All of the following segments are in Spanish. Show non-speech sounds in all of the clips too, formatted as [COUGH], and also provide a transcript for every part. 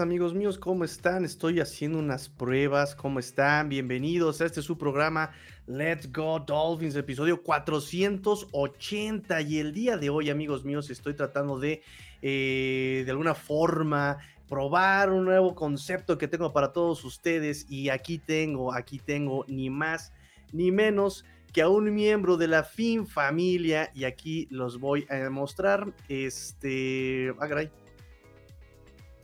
Amigos míos? ¿Cómo están? Estoy haciendo unas pruebas. ¿Cómo están? Bienvenidos a este su programa Let's Go Dolphins, episodio 480. Y el día de hoy, amigos míos, estoy tratando de, eh, de alguna forma, probar un nuevo concepto que tengo para todos ustedes. Y aquí tengo, aquí tengo ni más ni menos que a un miembro de la fin familia. Y aquí los voy a mostrar. Este. Ah,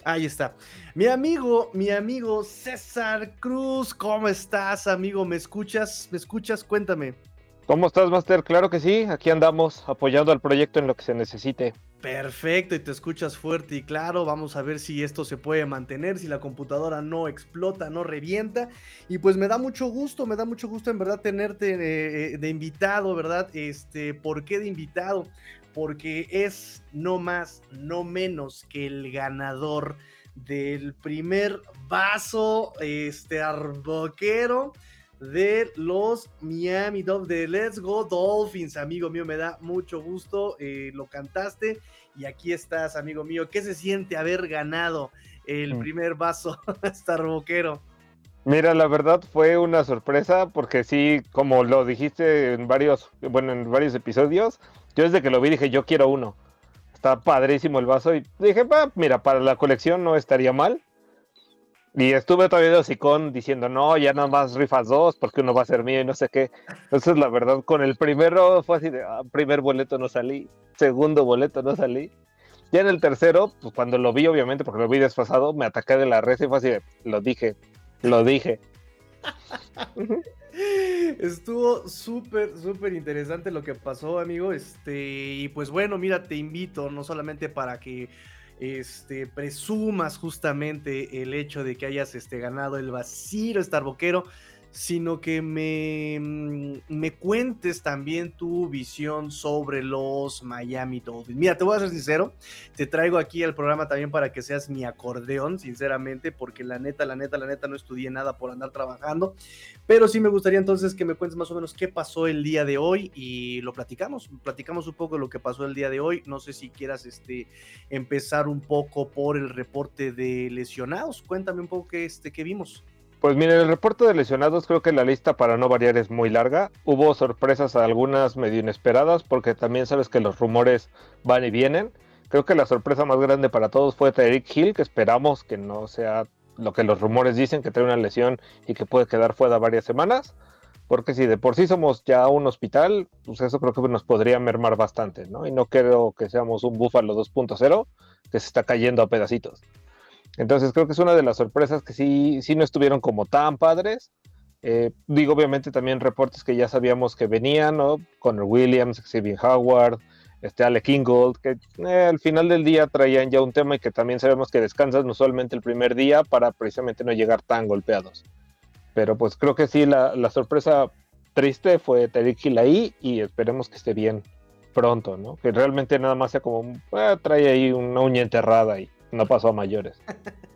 Ahí está. Mi amigo, mi amigo César Cruz, ¿cómo estás, amigo? ¿Me escuchas? ¿Me escuchas? Cuéntame. ¿Cómo estás, Master? Claro que sí, aquí andamos apoyando al proyecto en lo que se necesite. Perfecto, y te escuchas fuerte y claro. Vamos a ver si esto se puede mantener, si la computadora no explota, no revienta. Y pues me da mucho gusto, me da mucho gusto en verdad tenerte de, eh, de invitado, ¿verdad? Este, ¿por qué de invitado? Porque es no más, no menos que el ganador del primer vaso este arboquero de los Miami Dolphins, de Let's Go Dolphins, amigo mío, me da mucho gusto, eh, lo cantaste y aquí estás, amigo mío, ¿qué se siente haber ganado el mm. primer vaso [LAUGHS] hasta arboquero? Mira, la verdad fue una sorpresa porque sí, como lo dijiste en varios, bueno, en varios episodios, yo desde que lo vi dije, yo quiero uno. Está padrísimo el vaso y dije, mira, para la colección no estaría mal. Y estuve todavía de hocicón diciendo, no, ya nada más rifas dos porque uno va a ser mío y no sé qué. Entonces, la verdad, con el primero fue así de, ah, primer boleto no salí, segundo boleto no salí. Ya en el tercero, pues cuando lo vi, obviamente, porque lo vi desfasado, me ataqué de la red y fue así de, lo dije, lo dije. [LAUGHS] Estuvo súper, súper interesante lo que pasó, amigo. Este, y pues bueno, mira, te invito no solamente para que este, presumas justamente el hecho de que hayas este, ganado el vacío Starboquero, sino que me, mm, me cuentes también tu visión sobre los Miami Dolphins. Mira, te voy a ser sincero, te traigo aquí al programa también para que seas mi acordeón, sinceramente, porque la neta, la neta, la neta no estudié nada por andar trabajando, pero sí me gustaría entonces que me cuentes más o menos qué pasó el día de hoy y lo platicamos, platicamos un poco de lo que pasó el día de hoy. No sé si quieras este, empezar un poco por el reporte de lesionados. Cuéntame un poco qué, este, qué vimos. Pues mire, el reporte de lesionados creo que la lista para no variar es muy larga. Hubo sorpresas algunas medio inesperadas porque también sabes que los rumores van y vienen. Creo que la sorpresa más grande para todos fue Tyreek Hill, que esperamos que no sea lo que los rumores dicen, que trae una lesión y que puede quedar fuera varias semanas. Porque si de por sí somos ya un hospital, pues eso creo que nos podría mermar bastante, ¿no? Y no creo que seamos un Búfalo 2.0 que se está cayendo a pedacitos. Entonces creo que es una de las sorpresas que sí, sí no estuvieron como tan padres. Eh, digo, obviamente también reportes que ya sabíamos que venían, ¿no? Connor Williams, Xavier Howard, este Ale Kingold, que eh, al final del día traían ya un tema y que también sabemos que descansan usualmente el primer día para precisamente no llegar tan golpeados. Pero pues creo que sí, la, sorpresa triste fue Tariq Hill ahí y esperemos que esté bien pronto, ¿no? Que realmente nada más sea como, eh, trae ahí una uña enterrada y no pasó a mayores. [LAUGHS]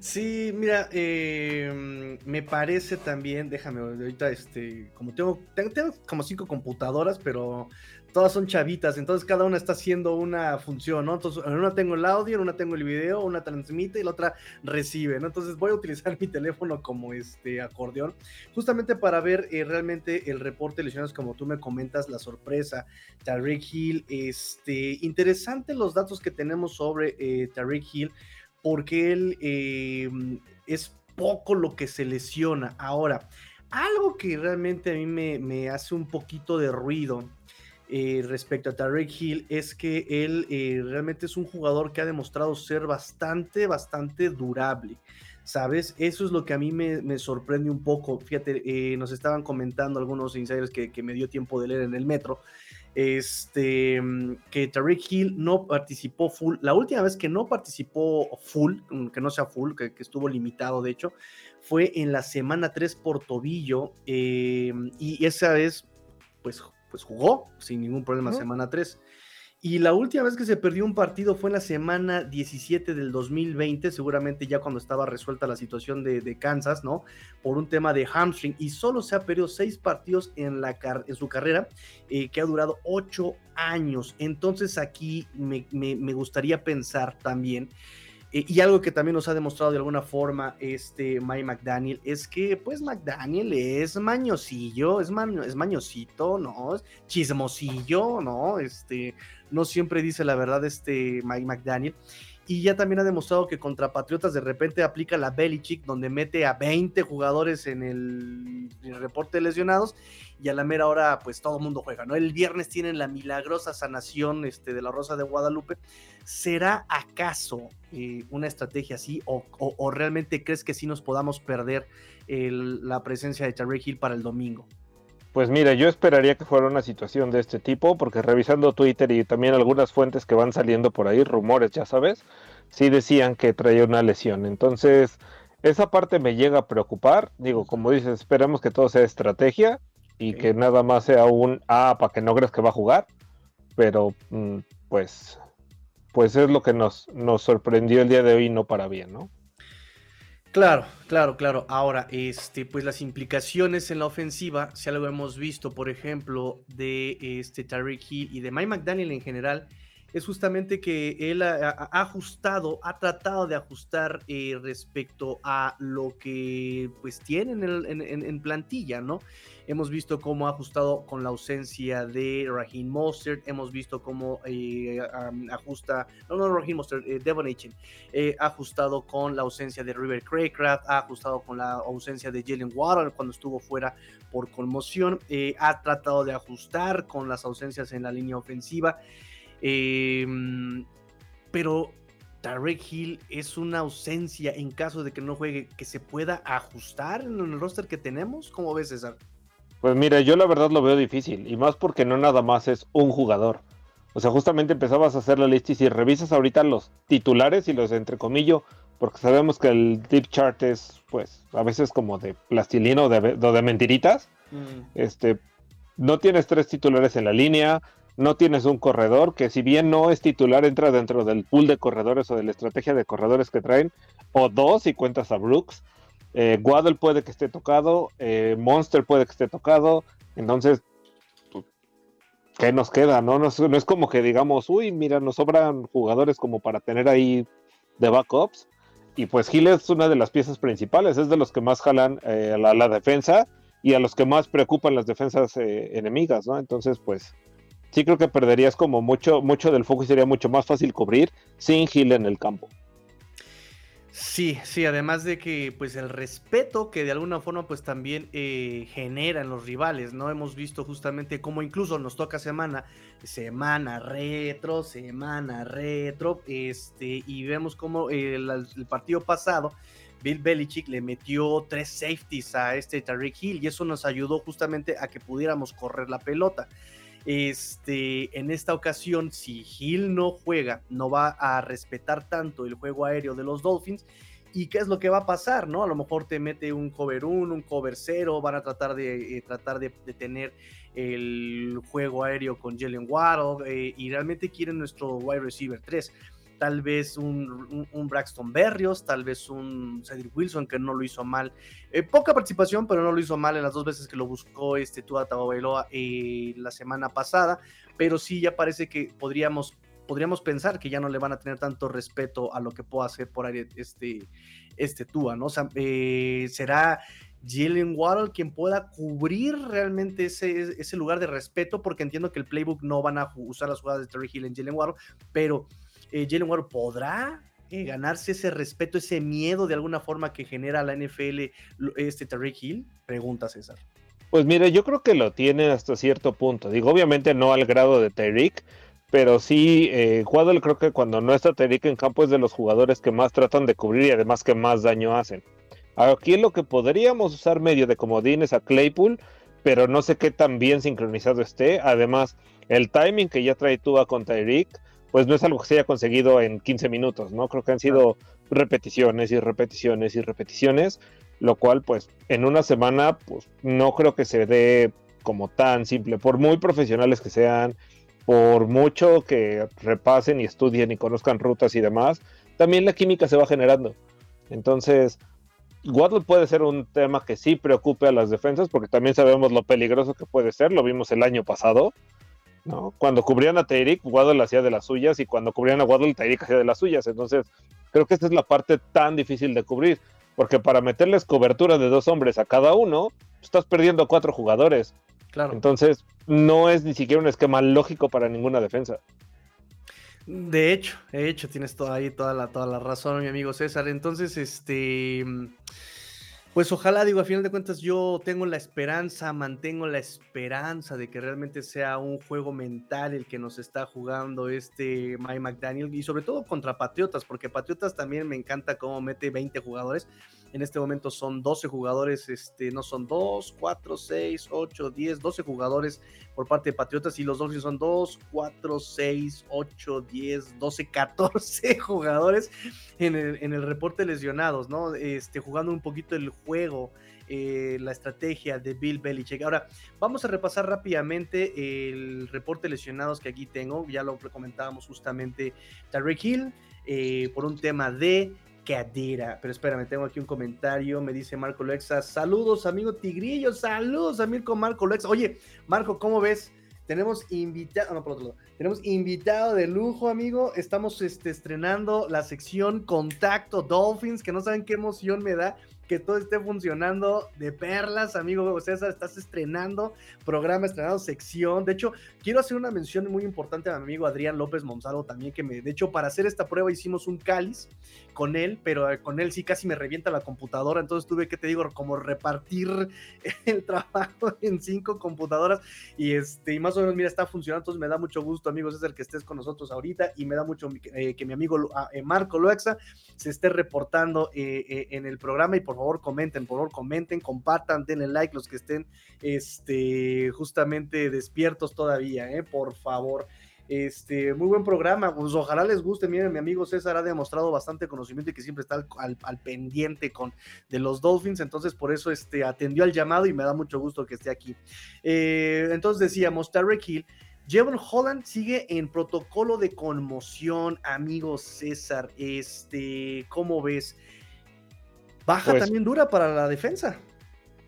Sí, mira, em, me parece también, déjame, ahorita, este, como tengo, tengo, como cinco computadoras, pero todas son chavitas, entonces cada una está haciendo una función, ¿no? Entonces, en una tengo el audio, en una tengo el video, una transmite y la otra recibe, ¿no? Entonces voy a utilizar [LAUGHS] mi teléfono como este acordeón, justamente para ver eh, realmente el reporte de lesiones, como tú me comentas, la sorpresa, Tariq Hill, este, interesante los datos que tenemos sobre eh, Tariq Hill, porque él eh, es poco lo que se lesiona. Ahora, algo que realmente a mí me hace un poquito de ruido eh, respecto a Tarek Hill es que él eh, realmente es un jugador que ha demostrado ser bastante, bastante durable. ¿sabes? Eso es lo que a mí me, sorprende un poco. Fíjate, eh, nos estaban comentando algunos insiders que, que, me dio tiempo de leer en el metro, este, que Tariq Hill no participó full. La última vez que no participó full, que no sea full, que, estuvo limitado de hecho, fue en la semana 3 por tobillo y esa vez pues, pues jugó sin ningún problema semana 3. Y la última vez que se perdió un partido fue en la semana 17 del 2020, seguramente ya cuando estaba resuelta la situación de, Kansas, ¿no? Por un tema de hamstring. Y solo se ha perdido seis partidos en, la en su carrera, eh, que ha durado ocho años. Entonces aquí me, me gustaría pensar también eh, y algo que también nos ha demostrado de alguna forma este Mike McDaniel es que pues McDaniel es mañosillo, es, es mañosito, ¿no? Es chismosillo, ¿no? Este, no siempre dice la verdad este Mike McDaniel. Y ya también ha demostrado que contra Patriotas de repente aplica la Belichick, donde mete a 20 jugadores en el, reporte de lesionados y a la mera hora pues todo el mundo juega, ¿no? El viernes tienen la milagrosa sanación este, de la Rosa de Guadalupe. ¿Será acaso eh, una estrategia así o, realmente crees que sí nos podamos perder la presencia de Tarek Hill para el domingo? Pues mira, yo esperaría que fuera una situación de este tipo, porque revisando Twitter y también algunas fuentes que van saliendo por ahí, rumores, ya sabes, sí decían que traía una lesión. Entonces, esa parte me llega a preocupar. Digo, como dices, esperamos que todo sea estrategia y que nada más sea un ah, para que no creas que va a jugar. Pero, mm, pues, pues es lo que nos, nos sorprendió el día de hoy, no para bien, ¿no? Claro, claro, claro. Ahora, este, pues las implicaciones en la ofensiva, si algo hemos visto, por ejemplo, de este Tyreek Hill y de Mike McDaniel en general, es justamente que él ha, ajustado, ha tratado de ajustar eh, respecto a lo que pues tienen en, plantilla, ¿no? Hemos visto cómo ha ajustado con la ausencia de Raheem Mostert, hemos visto cómo eh, ajusta, no, no Raheem Mostert, eh, Devon Achen, ha ajustado con la ausencia de River Craycraft, ha ajustado con la ausencia de Jalen Waddle cuando estuvo fuera por conmoción, ha tratado de ajustar con las ausencias en la línea ofensiva. Em, pero Tarek Hill es una ausencia en caso de que no juegue, que se pueda ajustar en el roster que tenemos. ¿Cómo ves, César? Pues mira, yo la verdad lo veo difícil, y más porque no nada más es un jugador. O sea, justamente empezabas a hacer la lista y si revisas ahorita los titulares y los entre comillas, porque sabemos que el deep chart es, pues, a veces como de plastilina o de, mentiritas. Mm. Este, no tienes tres titulares en la línea, no tienes un corredor que si bien no es titular entra dentro del pool de corredores o de la estrategia de corredores que traen, o dos si cuentas a Brooks. Eh, puede que esté tocado, eh, Monster puede que esté tocado, entonces, pues, ¿qué nos queda? No? No, es, como que digamos, uy, mira, nos sobran jugadores como para tener ahí de backups. Y pues Gil es una de las piezas principales, es de los que más jalan eh, a la, la, defensa y a los que más preocupan las defensas enemigas, ¿no? Entonces, pues, sí creo que perderías como mucho, mucho del foco y sería mucho más fácil cubrir sin Gil en el campo. Sí, sí, además de que pues el respeto que de alguna forma pues también eh, generan los rivales, ¿no? Hemos visto justamente cómo incluso nos toca semana, semana retro, semana retro, este, y vemos cómo el, el partido pasado Bill Belichick le metió tres safeties a este Tariq Hill y eso nos ayudó justamente a que pudiéramos correr la pelota. Este, en esta ocasión, si Hill no juega, no va a respetar tanto el juego aéreo de los Dolphins. ¿Y qué es lo que va a pasar? ¿no? A lo mejor te mete un cover 1, un cover 0, van a tratar de, eh, tratar de, tener el juego aéreo con Jalen Waddle eh, y realmente quieren nuestro wide receiver 3 tal vez un, Braxton Berrios, tal vez un Cedric Wilson que no lo hizo mal. Eh, poca participación, pero no lo hizo mal en las dos veces que lo buscó este Tua Tagovailoa eh, la semana pasada, pero sí ya parece que podríamos podríamos pensar que ya no le van a tener tanto respeto a lo que pueda hacer por ahí este, este Tua, ¿no? O sea, eh, será Jalen Waddle quien pueda cubrir realmente ese, ese lugar de respeto, porque entiendo que el playbook no van a usar las jugadas de Terry Hill en Jalen Waddle, pero eh, Jalen Warren podrá eh, ganarse ese respeto, ese miedo de alguna forma que genera la NFL este Tariq Hill? Pregunta César. Pues mire, yo creo que lo tiene hasta cierto punto. Digo, obviamente no al grado de Tyreek, pero sí, eh, Waddle creo que cuando no está Tyreek en campo es de los jugadores que más tratan de cubrir y además que más daño hacen. Aquí lo que podríamos usar medio de comodines a Claypool, pero no sé qué tan bien sincronizado esté. Además, el timing que ya trae Tua con Tyreek, pues no es algo que se haya conseguido en 15 minutos, ¿no? Creo que han sido repeticiones y repeticiones y repeticiones, lo cual pues en una semana pues no creo que se dé como tan simple, por muy profesionales que sean, por mucho que repasen y estudien y conozcan rutas y demás, también la química se va generando. Entonces, Waddle puede ser un tema que sí preocupe a las defensas, porque también sabemos lo peligroso que puede ser, lo vimos el año pasado, ¿no? Cuando cubrían a Tyreek, Waddle hacía de las suyas, y cuando cubrían a Waddle, Tyreek hacía de las suyas. Entonces, creo que esta es la parte tan difícil de cubrir, porque para meterles cobertura de dos hombres a cada uno, estás perdiendo cuatro jugadores. Claro. Entonces, no es ni siquiera un esquema lógico para ninguna defensa. De hecho, de hecho, tienes toda ahí toda la, toda la razón, mi amigo César. Entonces, este. Pues ojalá, digo, a final de cuentas yo tengo la esperanza, mantengo la esperanza de que realmente sea un juego mental el que nos está jugando este Mike McDaniel y sobre todo contra Patriotas, porque Patriotas también me encanta cómo mete 20 jugadores. En este momento son 12 jugadores, este, no son 2, 4, 6, 8, 10, 12 jugadores por parte de Patriotas y los Dolphins son 2, 4, 6, 8, 10, 12, 14 jugadores en el, en el reporte lesionados, ¿no? Este, jugando un poquito el juego. Eh, la estrategia de Bill Belichick. Ahora, vamos a repasar rápidamente el reporte lesionados que aquí tengo. Ya lo comentábamos justamente Tarek Hill eh, por un tema de cadera. Pero espérame, tengo aquí un comentario. Me dice Marco Lexa. Saludos, amigo Tigrillo. Saludos, amigo Marco Lexa. Oye, Marco, ¿cómo ves? Tenemos invitado, no, por otro lado, tenemos invitado de lujo, amigo. Estamos este, estrenando la sección Contacto Dolphins, que no saben qué emoción me da que todo esté funcionando de perlas, amigo César, estás estrenando programa, estrenando sección. De hecho, quiero hacer una mención muy importante a mi amigo Adrián López Monsalvo también, que me, de hecho, para hacer esta prueba hicimos un cáliz con él, pero eh, con él sí casi me revienta la computadora, entonces tuve que, te digo, como repartir [LAUGHS] el trabajo en cinco computadoras y este, y más o menos, mira, está funcionando, entonces me da mucho gusto, amigo César, que estés con nosotros ahorita y me da mucho eh, que mi amigo eh, Marco Loexa se esté reportando en el programa y por favor comenten, por favor comenten, compartan, denle like los que estén este, justamente despiertos todavía, ¿eh? por favor. Este, muy buen programa, pues ojalá les guste. Miren, mi amigo César ha demostrado bastante conocimiento y que siempre está al, pendiente con de los Dolphins, entonces por eso este, atendió al llamado y me da mucho gusto que esté aquí. Eh, entonces decíamos, Tarek Hill, Jevon Holland sigue en protocolo de conmoción, amigo César. Este, ¿cómo ves? Baja pues también dura para la defensa.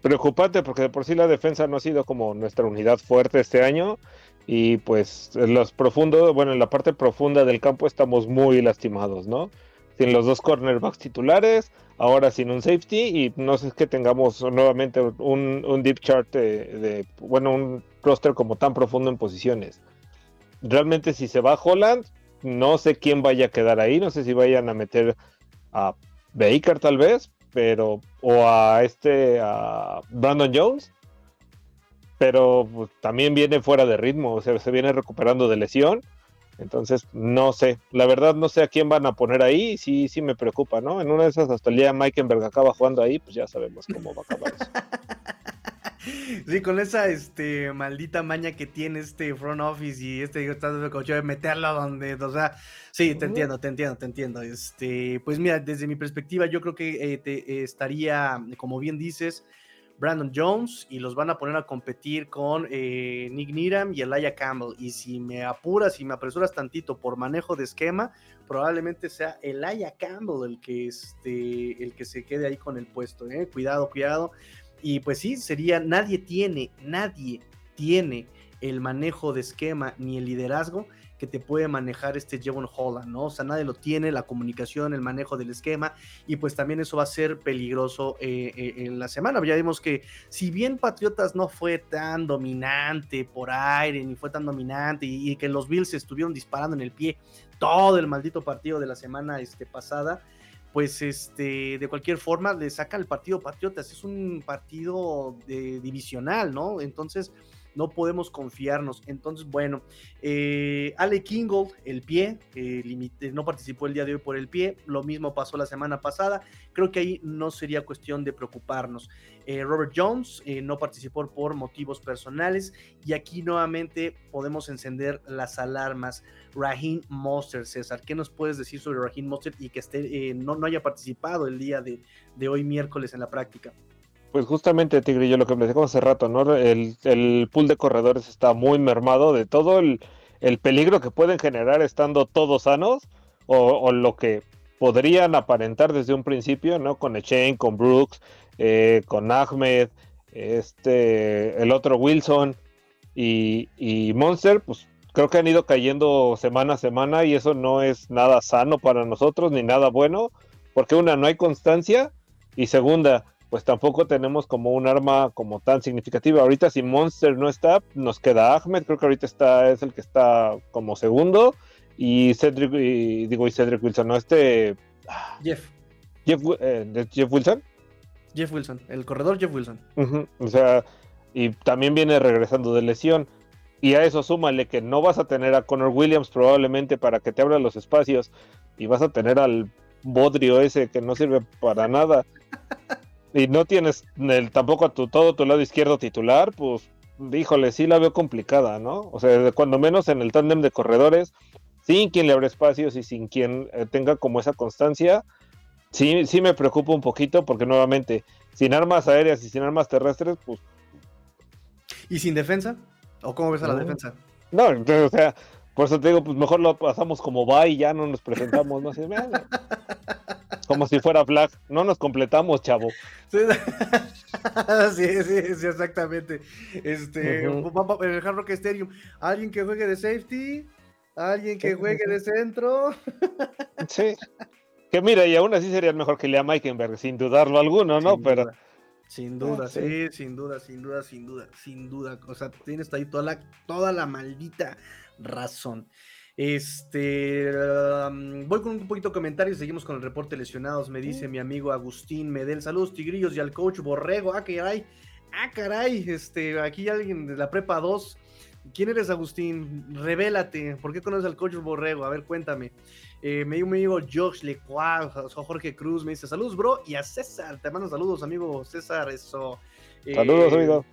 Preocupante porque de por sí la defensa no ha sido como nuestra unidad fuerte este año y pues en los profundos, bueno, en la parte profunda del campo estamos muy lastimados, ¿no? Sin los dos cornerbacks titulares, ahora sin un safety y no sé que tengamos nuevamente un, deep chart de, bueno, un roster como tan profundo en posiciones. Realmente si se va Holland, no sé quién vaya a quedar ahí, no sé si vayan a meter a Baker tal vez, pero o a este a Brandon Jones, pero pues, también viene fuera de ritmo, o sea, se viene recuperando de lesión. Entonces, no sé, la verdad no sé a quién van a poner ahí, sí, sí me preocupa, ¿no? En una de esas hasta el día Meikenberg acaba jugando ahí, pues ya sabemos cómo va a acabar eso. [LAUGHS] [LAUGHS] Sí, con esa este, maldita maña que tiene este front office y este coche de meterlo donde, o sea, sí, te entiendo, te entiendo, te entiendo. Este, pues mira, desde mi perspectiva, yo creo que eh, te, estaría, como bien dices, Brandon Jones y los van a poner a competir con eh, Nick Niram y Elijah Campbell. Y si me apuras y me apresuras tantito por manejo de esquema, probablemente sea Elijah Campbell el que, este, el que se quede ahí con el puesto. ¿eh? Cuidado, cuidado. Y pues sí, sería, nadie tiene, nadie tiene el manejo de esquema ni el liderazgo que te puede manejar este Jevon Holland, ¿no? O sea, nadie lo tiene, la comunicación, el manejo del esquema, y pues también eso va a ser peligroso eh, eh, en la semana. Ya vimos que si bien Patriotas no fue tan dominante por aire, ni fue tan dominante, y, que los Bills estuvieron disparando en el pie todo el maldito partido de la semana este, pasada, pues este, de cualquier forma le saca el partido Patriotas, es un partido de, divisional, ¿no? Entonces, no podemos confiarnos. Entonces, bueno, eh, Ale Kingold, el pie, no participó el día de hoy por el pie, lo mismo pasó la semana pasada, creo que ahí no sería cuestión de preocuparnos. Eh, Robert Jones eh, no participó por motivos personales y aquí nuevamente podemos encender las alarmas. Raheem Monster, César, ¿qué nos puedes decir sobre Raheem Monster y que esté, no, no haya participado el día de, de hoy miércoles en la práctica? Pues justamente, Tigre, yo lo que decía hace rato, ¿no? El, el, pool de corredores está muy mermado de todo el, peligro que pueden generar estando todos sanos o, lo que podrían aparentar desde un principio, ¿no? Con Echen, con Brooks, eh, con Ahmed, este, el otro Wilson y, y Monster, pues creo que han ido cayendo semana a semana y eso no es nada sano para nosotros ni nada bueno, porque una, no hay constancia y segunda, pues tampoco tenemos como un arma como tan significativa. Ahorita si Monster no está, nos queda Ahmed, creo que ahorita está, es el que está como segundo, y Cedric, digo, y Cedric Wilson, ¿no? Este... Jeff. Jeff, eh, Jeff Wilson. Jeff Wilson, el corredor Jeff Wilson. O sea, y también viene regresando de lesión. Y a eso súmale que no vas a tener a Connor Williams probablemente para que te abra los espacios y vas a tener al bodrio ese que no sirve para nada [LAUGHS] y no tienes el, tampoco a tu, todo tu lado izquierdo titular, pues híjole, sí la veo complicada, ¿no? O sea, cuando menos en el tándem de corredores, sin quien le abre espacios y sin quien eh, tenga como esa constancia, sí, sí me preocupa un poquito porque nuevamente, sin armas aéreas y sin armas terrestres, pues... ¿Y sin defensa? ¿O cómo ves a la defensa? No, o sea, por eso te digo, pues mejor lo pasamos como va y ya no nos presentamos, no sé, como si fuera Flag, no nos completamos, chavo. Sí, [LAUGHS] sí, sí, exactamente. Este, en el Hard Rock Stadium, alguien que juegue de safety, alguien que juegue de centro. [LAUGHS] sí. Que mira, y aún así sería mejor que lea Meikenberg, sin dudarlo alguno, ¿no? Pero. Sin duda, sí. sin duda, sin duda, sin duda, sin duda. O sea, tienes ahí toda la, toda la maldita razón. Este, voy con un poquito de comentarios, seguimos con el reporte lesionados. Me dice mi amigo Agustín Medel, saludos tigrillos y al coach Borrego. Ah, caray, ah, caray, este, aquí alguien de la prepa 2. ¿Quién eres, Agustín? Revélate. ¿Por qué conoces al coach Borrego? A ver, cuéntame. Eh, me dio mi amigo Josh Lecuá, Jorge Cruz, me dice saludos, bro. Y a César, te mando saludos, amigo César. Eso. saludos, eh, amigo.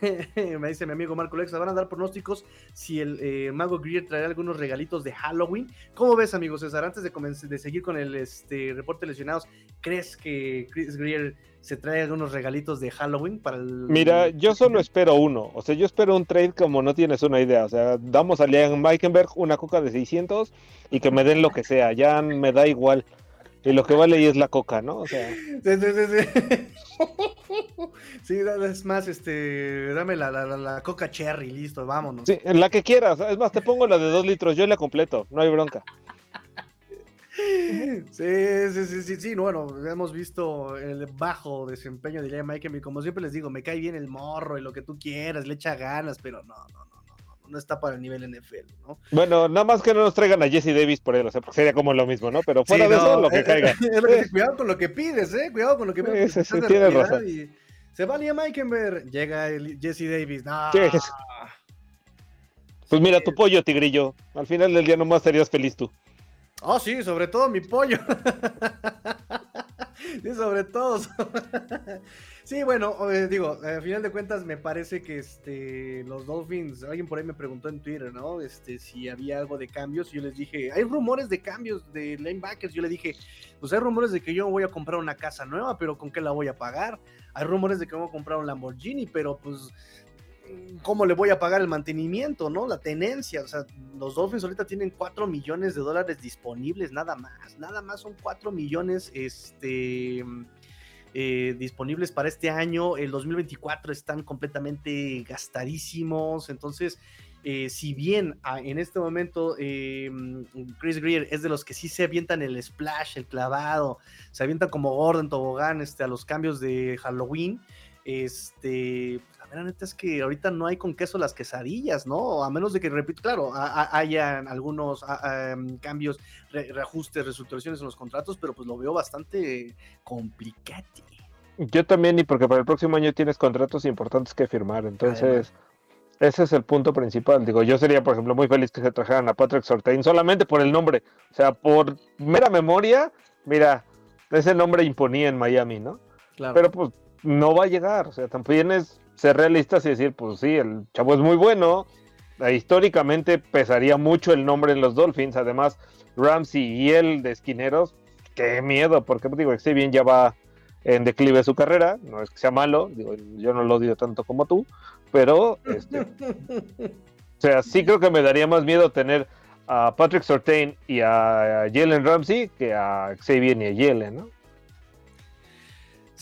[LAUGHS] me dice mi amigo Marco Lexa, van a dar pronósticos si el eh, Mago Greer traerá algunos regalitos de Halloween. ¿Cómo ves, amigo César? Antes de, de seguir con el este, reporte lesionados, ¿crees que Chris Greer se trae algunos regalitos de Halloween para el... Mira, yo solo espero uno. O sea, yo espero un trade como no tienes una idea. O sea, damos a Liam Meikenberg una coca de 600 y que me den lo que sea. Ya me da igual. Y lo que vale ahí es la coca, ¿no? O sea. [LAUGHS] Sí, sí, sí, sí. [LAUGHS] es más, este, dame la, la, la, coca cherry, listo, vámonos. Sí, la que quieras. Es más, te pongo la de dos litros, yo la completo, no hay bronca. [LAUGHS] Sí, sí, sí, sí, sí, bueno, hemos visto el bajo desempeño de Liam Mike, y como siempre les digo, me cae bien el morro y lo que tú quieras, le echa ganas, pero no, no, no no está para el nivel NFL, ¿no? Bueno, nada más que no nos traigan a Jesse Davis por él, o sea, porque sería como lo mismo, ¿no? Pero fuera de eso, lo que eh, caiga. [LAUGHS] Eh, cuidado con lo que pides, ¿eh? Cuidado con lo que pides. Sí, sí, tienes razón. se va Liam Eikenberg, llega el Jesse Davis, no. Pues mira, tu pollo, tigrillo. Al final del día nomás serías feliz tú. Oh, sí, sobre todo mi pollo. [LAUGHS] [LAUGHS] sí, sobre todo. [LAUGHS] Sí, bueno, digo, al final de cuentas me parece que este los Dolphins, alguien por ahí me preguntó en Twitter, ¿no? Este, si había algo de cambios, y yo les dije, hay rumores de cambios de linebackers, yo le dije, pues hay rumores de que yo voy a comprar una casa nueva, pero ¿con qué la voy a pagar? Hay rumores de que voy a comprar un Lamborghini, pero pues ¿cómo le voy a pagar el mantenimiento, no? La tenencia, o sea, los Dolphins ahorita tienen 4 millones de dólares disponibles, nada más, nada más son 4 millones, este eh, disponibles para este año. El 2024 están completamente gastadísimos. Entonces, eh, si bien ah, en este momento eh, Chris Greer es de los que sí se avientan el splash, el clavado, se avientan como Gordon Tobogán este, a los cambios de Halloween, este, la neta es que ahorita no hay con queso las quesadillas, ¿no? A menos de que, repito, claro, haya algunos em, cambios, reajustes, reestructuraciones en los contratos, pero pues lo veo bastante complicado. Yo también, y porque para el próximo año tienes contratos importantes que firmar, entonces Ese es el punto principal. Digo, yo sería, por ejemplo, muy feliz que se trajeran a Patrick Sortain solamente por el nombre. O sea, por mera memoria, mira, ese nombre imponía en Miami, ¿no? Claro. Pero pues no va a llegar. O sea, también es ser realistas y decir, pues sí, el chavo es muy bueno. Eh, históricamente pesaría mucho el nombre en los Dolphins. Además, Ramsey y él de esquineros, qué miedo, porque digo, si bien ya va en declive su carrera, no es que sea malo, digo, yo no lo odio tanto como tú, pero este, [LAUGHS] o sea, sí creo que me daría más miedo tener a Patrick Sortain y a Jalen Ramsey que a Xavier y a Jalen, ¿no?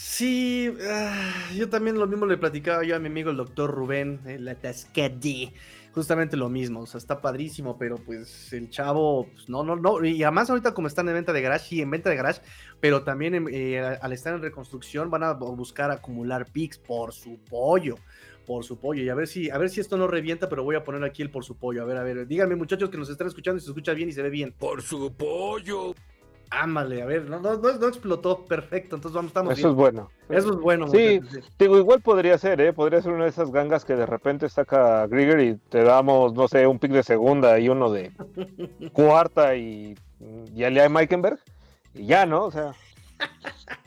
Sí, ah, yo también lo mismo le platicaba yo a mi amigo el doctor Rubén, el Atascadi, justamente lo mismo, o sea, está padrísimo, pero pues el chavo, pues, no, no, no, y además ahorita como están en venta de garage, sí, en venta de garage, pero también eh, al estar en reconstrucción van a buscar acumular pics por su pollo, por su pollo, y a ver si, a ver si esto no revienta, pero voy a poner aquí el por su pollo, a ver, a ver, díganme muchachos que nos están escuchando y se escucha bien y se ve bien. Por su pollo. Ámale, a ver, no, no, no, explotó, perfecto, entonces vamos, estamos Eso es bueno. Eso es bueno. Sí, digo, igual podría ser, ¿eh? Podría ser una de esas gangas que de repente saca Grigger y te damos, no sé, un pick de segunda y uno de [LAUGHS] cuarta y ya le hay Meikenberg y ya, ¿no? O sea... [LAUGHS]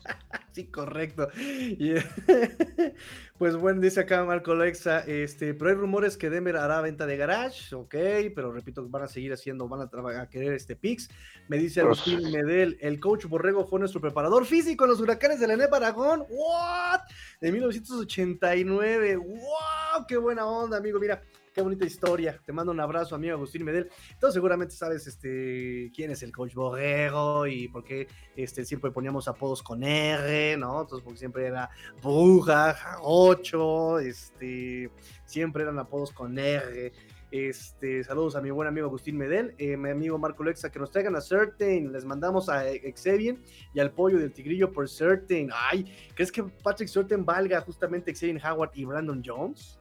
Sí, correcto. [LAUGHS] pues bueno, dice acá Marco Lexa, este, pero hay rumores que Denver hará venta de garage, ok, pero repito, van a seguir haciendo, van a, a querer este Pix. Me dice Agustín Medel, el coach Borrego fue nuestro preparador físico en los huracanes de la NEP Aragón, what? De 1989, wow, qué buena onda, amigo, mira. Qué bonita historia. Te mando un abrazo, amigo Agustín Medel. Entonces seguramente sabes este, quién es el coach Borrego y por qué este, siempre poníamos apodos con R, ¿no? Entonces, porque siempre era Bruja, Jarocho, este, siempre eran apodos con R. Este, saludos a mi buen amigo Agustín Medel, eh, mi amigo Marco Lexa, que nos traigan a Certain, les mandamos a Xavier y al pollo del tigrillo por Certain. Ay, ¿crees que Patrick Certain valga justamente Xavier Howard y Brandon Jones?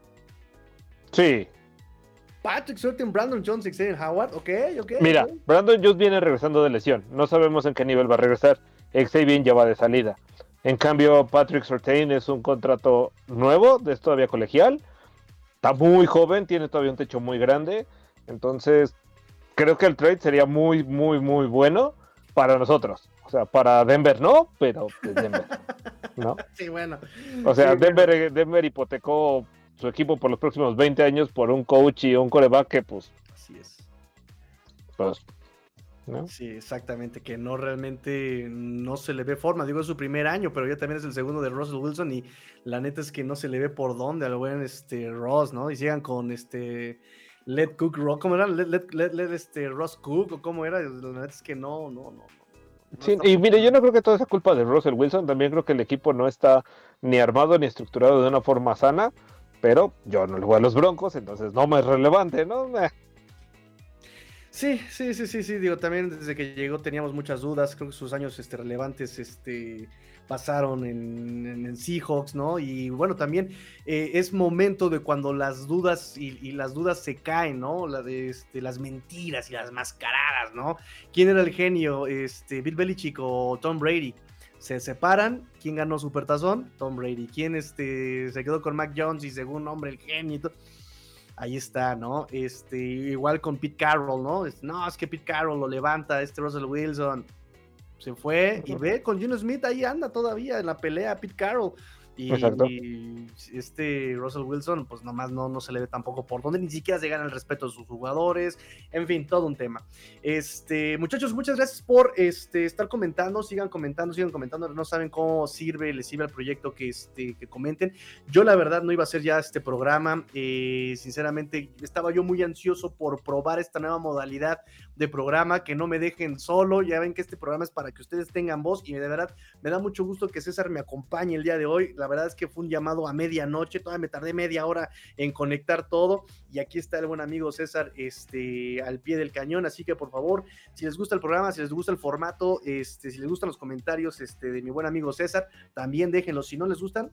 Sí, Patrick Surtain, Brandon Jones, Xavier Howard, ok, ok. Mira, Brandon Jones viene regresando de lesión, no sabemos en qué nivel va a regresar. Xavier ya va de salida. En cambio, Patrick Surtain es un contrato nuevo, es todavía colegial, está muy joven, tiene todavía un techo muy grande, entonces creo que el trade sería muy, muy, muy bueno para nosotros. O sea, para Denver no, pero pues Denver, ¿no? [LAUGHS] Sí, bueno. O sea, Denver, Denver hipotecó su equipo por los próximos 20 años por un coach y un coreback que pues... Así es. Pues, Sí, exactamente, que no realmente no se le ve forma. Digo, es su primer año, pero ya también es el segundo de Russell Wilson y la neta es que no se le ve por dónde al buen este, Ross, ¿no? Y sigan con este Let Cook Rock, ¿cómo era? Let, este, Ross Cook o cómo era. La neta es que no, no, no. sí, y mire, yo no creo que todo sea culpa de Russell Wilson, también creo que el equipo no está ni armado ni estructurado de una forma sana pero yo no le voy a los Broncos, entonces no me es relevante, ¿no? Sí, sí, sí, sí, sí, digo, también desde que llegó teníamos muchas dudas, creo que sus años este, relevantes este, pasaron en, Seahawks, ¿no? Y bueno, también eh, es momento de cuando las dudas y, las dudas se caen, ¿no? De este, las mentiras y las mascaradas, ¿no? ¿Quién era el genio? Este, Bill Belichick o Tom Brady se separan. ¿Quién ganó Supertazón? Tom Brady. ¿Quién este, se quedó con Mac Jones y según nombre el genio? Ahí está, ¿no? Este, igual con Pete Carroll, ¿no? no, es que Pete Carroll lo levanta, este Russell Wilson se fue y ve con Juno Smith ahí anda todavía en la pelea Pete Carroll. Y, este Russell Wilson, pues nomás no, no se le ve tampoco por donde, ni siquiera se gana el respeto de sus jugadores, en fin, todo un tema. Este, muchachos, muchas gracias por este, estar comentando, sigan comentando, sigan comentando, no saben cómo sirve, les sirve al proyecto que, este, que comenten. Yo la verdad no iba a hacer ya este programa, eh, sinceramente estaba yo muy ansioso por probar esta nueva modalidad de programa, que no me dejen solo, ya ven que este programa es para que ustedes tengan voz y de verdad me da mucho gusto que César me acompañe el día de hoy. La verdad es que fue un llamado a medianoche, todavía me tardé media hora en conectar todo. Y aquí está el buen amigo César este, al pie del cañón, así que por favor, si les gusta el programa, si les gusta el formato, este, si les gustan los comentarios este, de mi buen amigo César, también déjenlos, si no les gustan,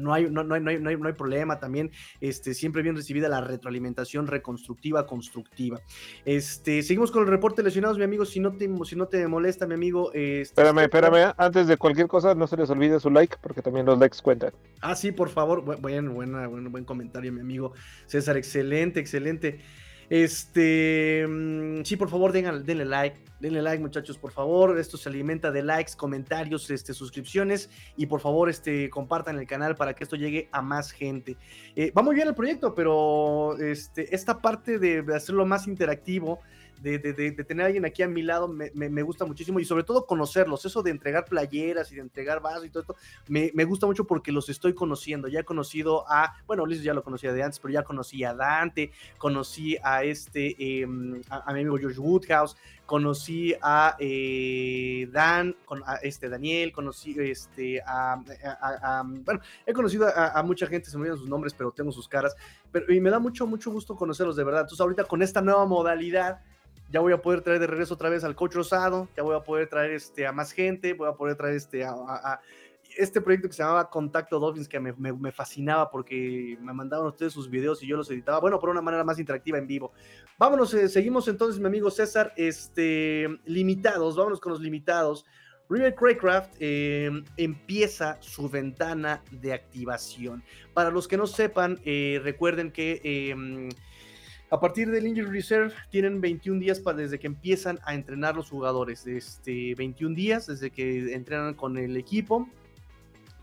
no hay, no, no, hay, no, hay, no, hay, problema también. Este, siempre bien recibida la retroalimentación reconstructiva, constructiva. Este, seguimos con el reporte de lesionados, mi amigo. Si no te, si no te molesta, mi amigo. Este, espérame, espérame. Antes de cualquier cosa, no se les olvide su like, porque también los likes cuentan. Ah, sí, por favor. Buen, buena, buen, buen comentario, mi amigo César. Excelente, excelente. Este, mm, sí, por favor, denle, denle like, denle like, muchachos, por favor. Esto se alimenta de likes, comentarios, este, suscripciones y por favor, este, compartan el canal para que esto llegue a más gente. Eh, va muy bien el proyecto, pero este, esta parte de hacerlo más interactivo de, tener a alguien aquí a mi lado me, gusta muchísimo y sobre todo conocerlos, eso de entregar playeras y de entregar vasos y todo esto, me, gusta mucho porque los estoy conociendo, ya he conocido a, bueno, Ulises ya lo conocía de antes, pero ya conocí a Dante, conocí a este, em, a, mi amigo George Woodhouse, conocí a eh, Dan, con, a este Daniel, conocí este, a, bueno, he conocido a, mucha gente, se me olvidan sus nombres, pero tengo sus caras, pero y me da mucho, mucho gusto conocerlos de verdad. Entonces ahorita con esta nueva modalidad, ya voy a poder traer de regreso otra vez al coach Rosado, ya voy a poder traer este, a más gente, voy a poder traer este, este proyecto que se llamaba Contacto Dolphins, que me, me, fascinaba porque me mandaban ustedes sus videos y yo los editaba, bueno, por una manera más interactiva en vivo. Vámonos, eh, seguimos entonces, mi amigo César, este, limitados, vámonos con los limitados. River Craycraft eh, empieza su ventana de activación. Para los que no sepan, eh, recuerden que em, a partir del Injury Reserve tienen 21 días para, desde que empiezan a entrenar los jugadores. Este, 21 días desde que entrenan con el equipo.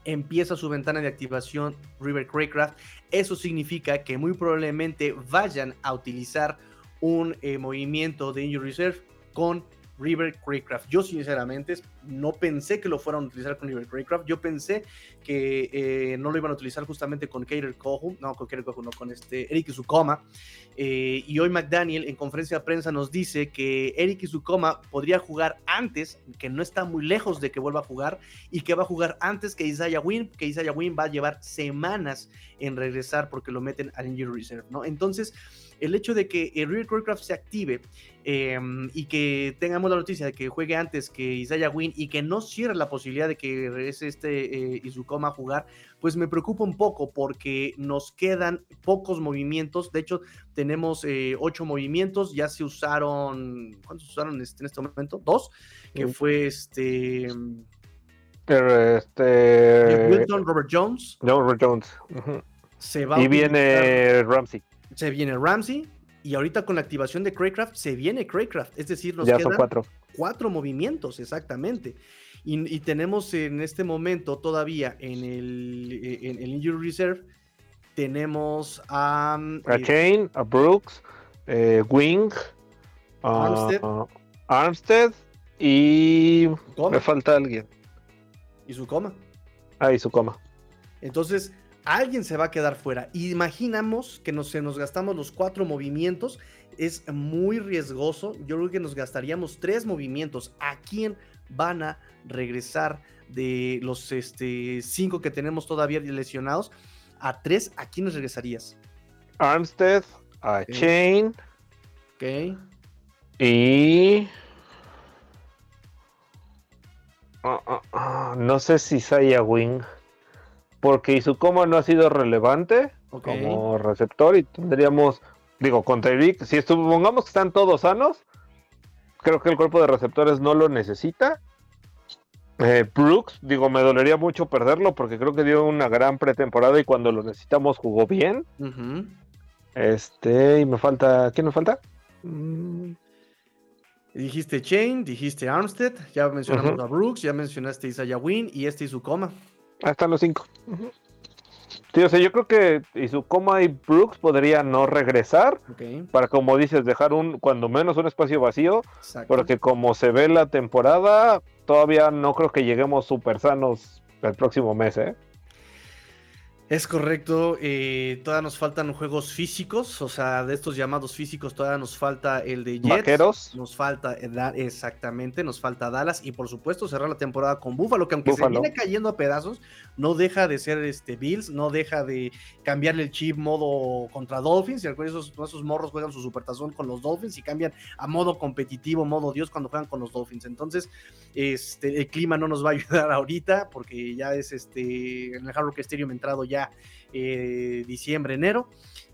Empieza su ventana de activación River Craycraft. Eso significa que muy probablemente vayan a utilizar un eh, movimiento de Injury Reserve con River Craycraft. Yo sinceramente no pensé que lo fueran a utilizar con River Craycraft. Yo pensé que eh, no lo iban a utilizar justamente con Kater Kohu, no con Kater Kohu, no con este Eric Izukoma. Eh, y hoy McDaniel en conferencia de prensa nos dice que Eric Izukoma podría jugar antes, que no está muy lejos de que vuelva a jugar y que va a jugar antes que Isaiah Wynn, que Isaiah Wynn va a llevar semanas en regresar porque lo meten al injury reserve, ¿no? Entonces, el hecho de que el Real Craft se active em, y que tengamos la noticia de que juegue antes que Isaiah Wynn y que no cierre la posibilidad de que regrese este eh, Izukoma a jugar, pues me preocupa un poco porque nos quedan pocos movimientos. De hecho, tenemos eh, ocho movimientos, ya se usaron, ¿cuántos usaron este, en este momento? Dos, que fue este... Pero este... Wilton, Robert Jones. Robert Jones. Se va y viene Ramsey se viene Ramsey y ahorita con la activación de Craycraft se viene Craycraft, es decir, nos ya quedan cuatro. cuatro movimientos exactamente. Y, tenemos en este momento todavía en el, en el Injury Reserve, tenemos a... a eh, Chain, a Brooks, eh, Wing, Armstead. Armstead y... Me falta alguien. Y su coma. Ah, y su coma. Entonces, alguien se va a quedar fuera. Imaginamos que nos, se nos gastamos los cuatro movimientos. Es muy riesgoso. Yo creo que nos gastaríamos tres movimientos. ¿A quién van a regresar de los este, cinco que tenemos todavía lesionados? A tres, ¿a quiénes regresarías? Armstead, a Chain. Ok. Y. Ah, ah, ah, no sé si Saya Wing porque Izukoma no ha sido relevante como receptor y tendríamos, digo, con Tyreek, si supongamos que están todos sanos, creo que el cuerpo de receptores no lo necesita. Eh, Brooks, digo, me dolería mucho perderlo porque creo que dio una gran pretemporada y cuando lo necesitamos jugó bien. Este, y me falta, ¿quién me falta? Mm. Dijiste Chain, dijiste Armstead, ya mencionamos a Brooks, ya mencionaste Isaiah Wynn y este Izukoma. Ahí están los cinco. Sí, o sea, yo creo que Izukoma y Brooks podrían no regresar para, como dices, dejar un, cuando menos un espacio vacío, porque como se ve la temporada, todavía no creo que lleguemos súper sanos el próximo mes, ¿eh? Es correcto, eh, todavía nos faltan juegos físicos, o sea, de estos llamados físicos todavía nos falta el de Jets, Vaqueros. nos falta exactamente, nos falta Dallas y por supuesto cerrar la temporada con Buffalo, que aunque se viene cayendo a pedazos, no deja de ser este Bills, no deja de cambiarle el chip modo contra Dolphins, y esos, esos morros juegan su supertazón con los Dolphins y cambian a modo competitivo, modo Dios cuando juegan con los Dolphins. Entonces, este, el clima no nos va a ayudar ahorita porque ya es este en el Hard Rock Stadium entrado ya eh, diciembre, enero.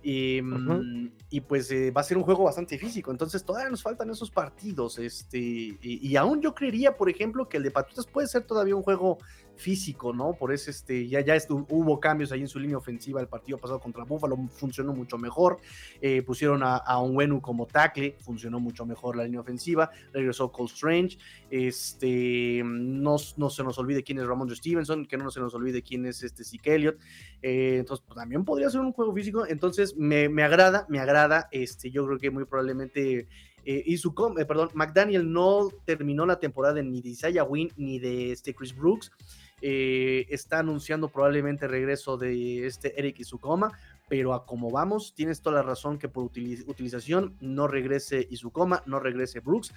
Y, y pues eh, va a ser un juego bastante físico. Entonces todavía nos faltan esos partidos. Este, y, aún yo creería, por ejemplo, que el de Patriotas puede ser todavía un juego físico, ¿no? Por eso este, ya, ya hubo cambios ahí en su línea ofensiva el partido pasado contra Buffalo, funcionó mucho mejor. Eh, pusieron a, a Onwenu como tackle, funcionó mucho mejor la línea ofensiva. Regresó Cole Strange. Este, no, no se nos olvide quién es Ramon Stevenson, que no se nos olvide quién es este Zeke Elliott. Eh, entonces, pues, también podría ser un juego físico. Entonces, me, me agrada, me agrada. Este, yo creo que muy probablemente eh, y su, perdón, McDaniel no terminó la temporada ni de Isaiah Wynn ni de este Chris Brooks. Eh, está anunciando probablemente regreso de este Eric Izukoma, pero a como vamos, tienes toda la razón que por utilización no regrese Izukoma, no regrese Brooks.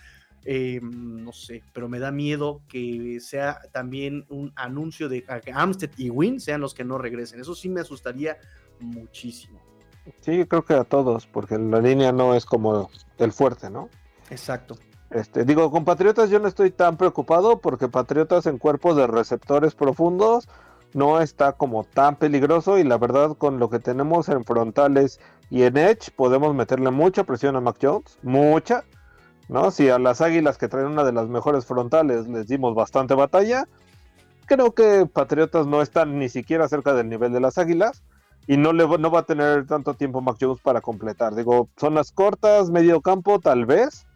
no sé, pero me da miedo que sea también un anuncio de que Amstead y Wynn sean los que no regresen. Eso sí me asustaría muchísimo. Sí, creo que a todos, porque la línea no es como el fuerte, ¿no? Exacto. Este, digo, con Patriotas yo no estoy tan preocupado porque Patriotas en cuerpo de receptores profundos no está como tan peligroso y la verdad con lo que tenemos en frontales y en edge podemos meterle mucha presión a Mac Jones, mucha, ¿no? Si a las Águilas que traen una de las mejores frontales les dimos bastante batalla, creo que Patriotas no están ni siquiera cerca del nivel de las Águilas y no, le, no va a tener tanto tiempo Mac Jones para completar. Digo, zonas cortas, medio campo, tal vez,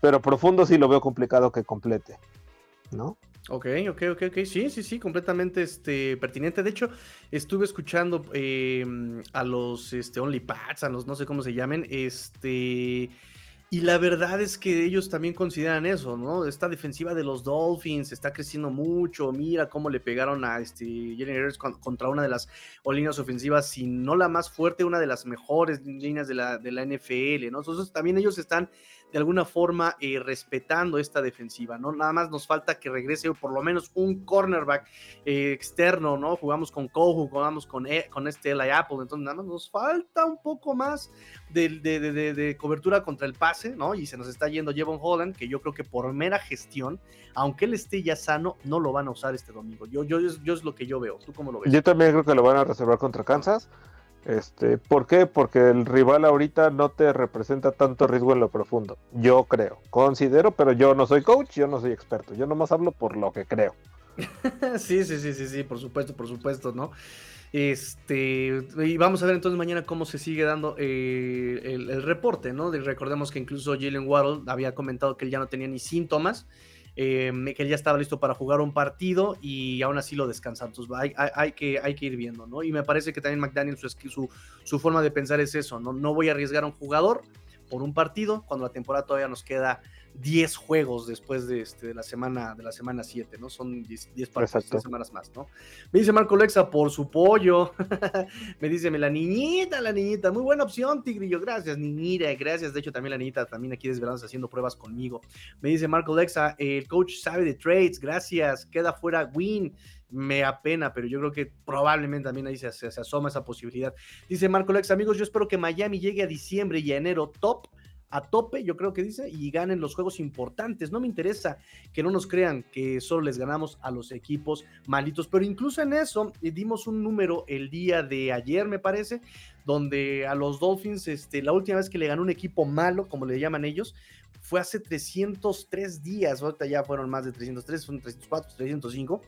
pero profundo sí lo veo complicado que complete, ¿no? Ok, ok, ok, ok. Sí, sí, sí, completamente este, pertinente. De hecho, estuve escuchando em, a los este, OnlyPads, a los no sé cómo se llamen, este y la verdad es que ellos también consideran eso, ¿no? Esta defensiva de los Dolphins está creciendo mucho. Mira cómo le pegaron a este Jalen contra una de las líneas ofensivas, si no la más fuerte, una de las mejores líneas de la, de la NFL, ¿no? Entonces también ellos están de alguna forma eh, respetando esta defensiva, ¿no? Nada más nos falta que regrese por lo menos un cornerback eh, externo, ¿no? Jugamos con Kohu, jugamos con, e, con este Eli Apple, entonces nada más nos falta un poco más de, de, cobertura contra el pase, ¿no? Y se nos está yendo Jevon Holland, que yo creo que por mera gestión, aunque él esté ya sano, no lo van a usar este domingo. Yo, yo, yo es lo que yo veo. ¿Tú cómo lo ves? Yo también creo que lo van a reservar contra Kansas. Este, ¿Por qué? Porque el rival ahorita no te representa tanto riesgo en lo profundo. Yo creo, considero, pero yo no soy coach, yo no soy experto. Yo nomás hablo por lo que creo. [LAUGHS] sí, sí, sí, sí, sí, por supuesto, por supuesto, ¿no? Este, y vamos a ver entonces mañana cómo se sigue dando eh, el, reporte, ¿no? recordemos que incluso Jalen Waddle había comentado que él ya no tenía ni síntomas eh, que él ya estaba listo para jugar un partido y aún así lo descansaron. Entonces hay, que, hay que ir viendo, ¿no? Y me parece que también McDaniel, su, su, su forma de pensar es eso, ¿no? No voy a arriesgar a un jugador por un partido cuando la temporada todavía nos queda 10 juegos después de, este, de la semana de la semana 7, ¿no? Son 10, 10 partidos, semanas más, ¿no? Me dice Marco Lexa por su pollo. [LAUGHS] me dice, la niñita, la niñita, muy buena opción, Tigrillo, gracias, niñita, gracias. De hecho, también la niñita, también aquí desvelados haciendo pruebas conmigo. Me dice Marco Lexa, el coach sabe de trades, gracias, queda fuera Win me apena, pero yo creo que probablemente también ahí se, asoma esa posibilidad. Dice Marco Lex, amigos, yo espero que Miami llegue a diciembre y enero top a tope, yo creo que dice, y ganen los juegos importantes. No me interesa que no nos crean que solo les ganamos a los equipos malitos, pero incluso en eso eh, dimos un número el día de ayer, me parece, donde a los Dolphins, este, la última vez que le ganó un equipo malo, como le llaman ellos, fue hace 303 días, ahorita ya fueron más de 303, son 304, 305,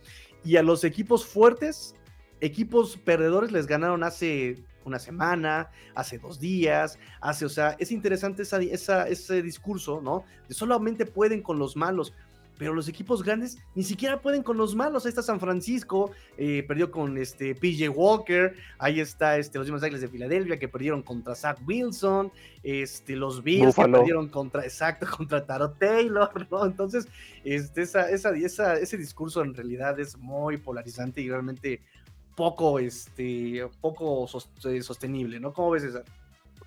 y a los equipos fuertes, equipos perdedores les ganaron hace una semana, hace dos días, hace, o sea, es interesante esa, ese discurso, ¿no? De solamente pueden con los malos, pero los equipos grandes ni siquiera pueden con los malos. Ahí está San Francisco, eh, perdió con este PJ Walker, ahí está este, los mismos Águilas de Filadelfia que perdieron contra Zach Wilson, este, los Bills que perdieron contra, exacto, [LAUGHS] contra Taro Taylor, ¿no? Entonces, este, esa, esa, esa, ese discurso en realidad es muy polarizante y realmente poco, este, poco eh, sostenible, ¿no? ¿Cómo ves esa?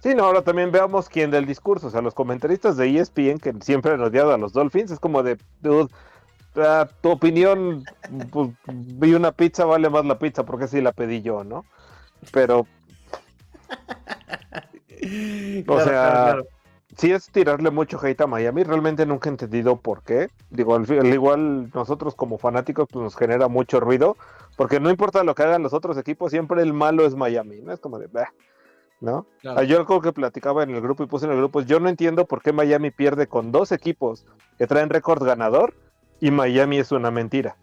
Sí, no, ahora también veamos quién del discurso, o sea, los comentaristas de ESPN que siempre han odiado a los Dolphins, es como de, dude, ah, tu opinión, pues, vi una pizza, vale más la pizza porque así la pedí yo, ¿no? Pero, [LAUGHS] o sea, sí es tirarle mucho hate a Miami. Realmente nunca he entendido por qué. Digo, al, igual nosotros como fanáticos pues nos genera mucho ruido, porque no importa lo que hagan los otros equipos, siempre el malo es Miami, ¿no? Es como de, ¿no? Claro. Yo creo que platicaba en el grupo y puse en el grupo, yo no entiendo por qué Miami pierde con dos equipos que traen récord ganador y Miami es una mentira.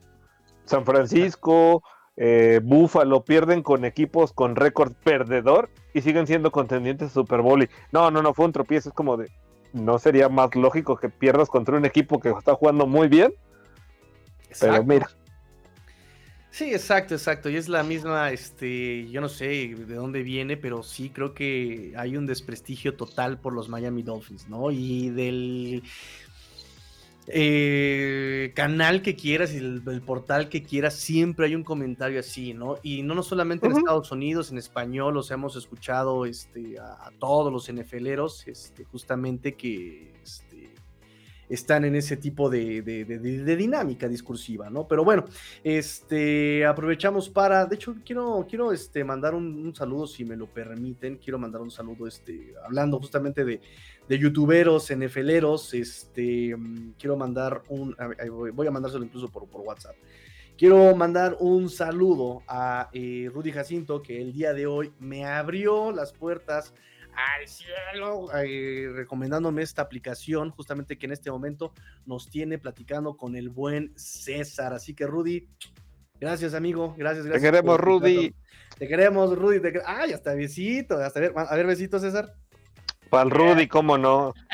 San Francisco, eh, Buffalo pierden con equipos con récord perdedor y siguen siendo contendientes de Super Bowl. Y, no, no, no, fue un tropiezo. Es como de, ¿no sería más lógico que pierdas contra un equipo que está jugando muy bien? Pero mira. Sí, exacto, exacto. Y es la misma, este, yo no sé de dónde viene, pero sí creo que hay un desprestigio total por los Miami Dolphins, ¿no? Y del eh, canal que quieras y el, portal que quieras, siempre hay un comentario así, ¿no? Y no, no solamente en Estados Unidos, en español, los hemos escuchado este, a, todos los NFLeros, este, justamente que este, están en ese tipo de, dinámica discursiva, ¿no? Pero bueno, este, aprovechamos para, de hecho, quiero, quiero este, mandar un, saludo, si me lo permiten, quiero mandar un saludo, este, hablando justamente de, de youtuberos, NFLeros, este, mm, quiero mandar un, voy a mandárselo incluso por, por WhatsApp. Quiero mandar un saludo a eh, Rudy Jacinto, que el día de hoy me abrió las puertas al cielo, eh, recomendándome esta aplicación, justamente que en este momento nos tiene platicando con el buen César. Así que, Rudy, gracias, amigo. Gracias, gracias. Te queremos, Rudy. Te queremos, Rudy. Ay, hasta besito. Hasta ver, a ver, besito, César. Para el Rudy, cómo no. [LAUGHS]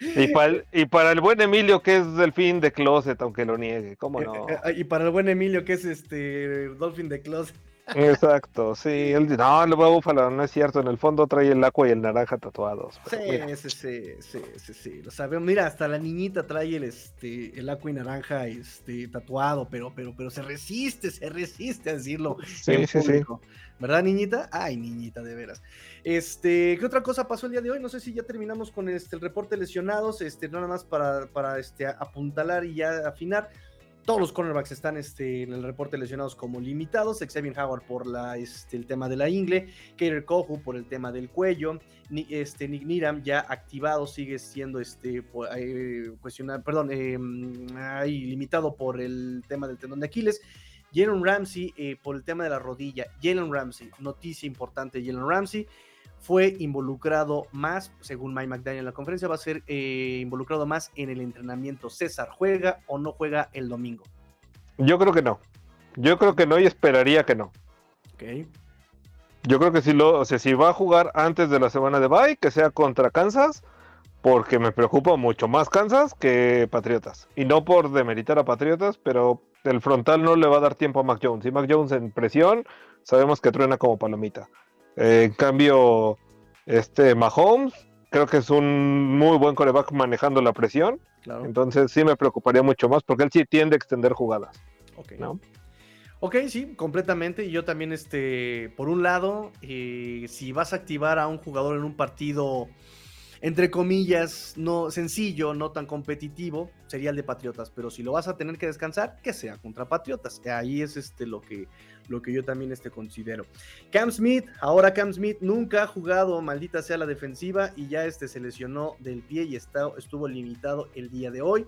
Y para, el, y para el buen Emilio, que es Delfín de Closet, aunque lo niegue, cómo no. Y para el buen Emilio, que es este Dolphin de Closet. Exacto, sí. Él, no, el búfalo no es cierto. En el fondo trae el agua y el naranja tatuados. Sí, sí, sí, sí, sí, sí, lo sabemos. Mira, hasta la niñita trae el, este, el y naranja este, tatuado, pero, pero, pero se resiste, se resiste a decirlo. Sí, sí, sí. ¿Verdad, niñita? Ay, niñita, de veras. Este, ¿qué otra cosa pasó el día de hoy? No sé si ya terminamos con este, el reporte de lesionados, este, nada más para, para este, apuntalar y ya afinar. Todos los cornerbacks están este, en el reporte lesionados como limitados. Xavier Howard por la, este, el tema de la ingle. Kater Kohu por el tema del cuello. Este, Nick Niram ya activado, sigue siendo este, eh, cuestionado, perdón, eh, limitado por el tema del tendón de Aquiles. Jalen Ramsey eh, por el tema de la rodilla. Jalen Ramsey, noticia importante, Jalen Ramsey fue involucrado más, según Mike McDaniel en la conferencia, va a ser eh, involucrado más en el entrenamiento. César, ¿juega o no juega el domingo? Yo creo que no. Yo creo que no y esperaría que no. Ok. Yo creo que si lo, o sea, si va a jugar antes de la semana de bye, que sea contra Kansas, porque me preocupa mucho más Kansas que Patriotas. Y no por demeritar a Patriotas, pero el frontal no le va a dar tiempo a Mac Jones. Y Mac Jones en presión, sabemos que truena como palomita. Eh, en cambio, este Mahomes creo que es un muy buen coreback manejando la presión. Entonces sí me preocuparía mucho más porque él sí tiende a extender jugadas. Ok. Ok, sí, completamente. Y yo también, este, por un lado, eh, si vas a activar a un jugador en un partido entre comillas, no sencillo, no tan competitivo, sería el de Patriotas, pero si lo vas a tener que descansar, que sea contra Patriotas. Ahí es este lo que, lo que yo también este considero. Cam Smith, ahora Cam Smith nunca ha jugado, maldita sea la defensiva, y ya este se lesionó del pie y está, estuvo limitado el día de hoy.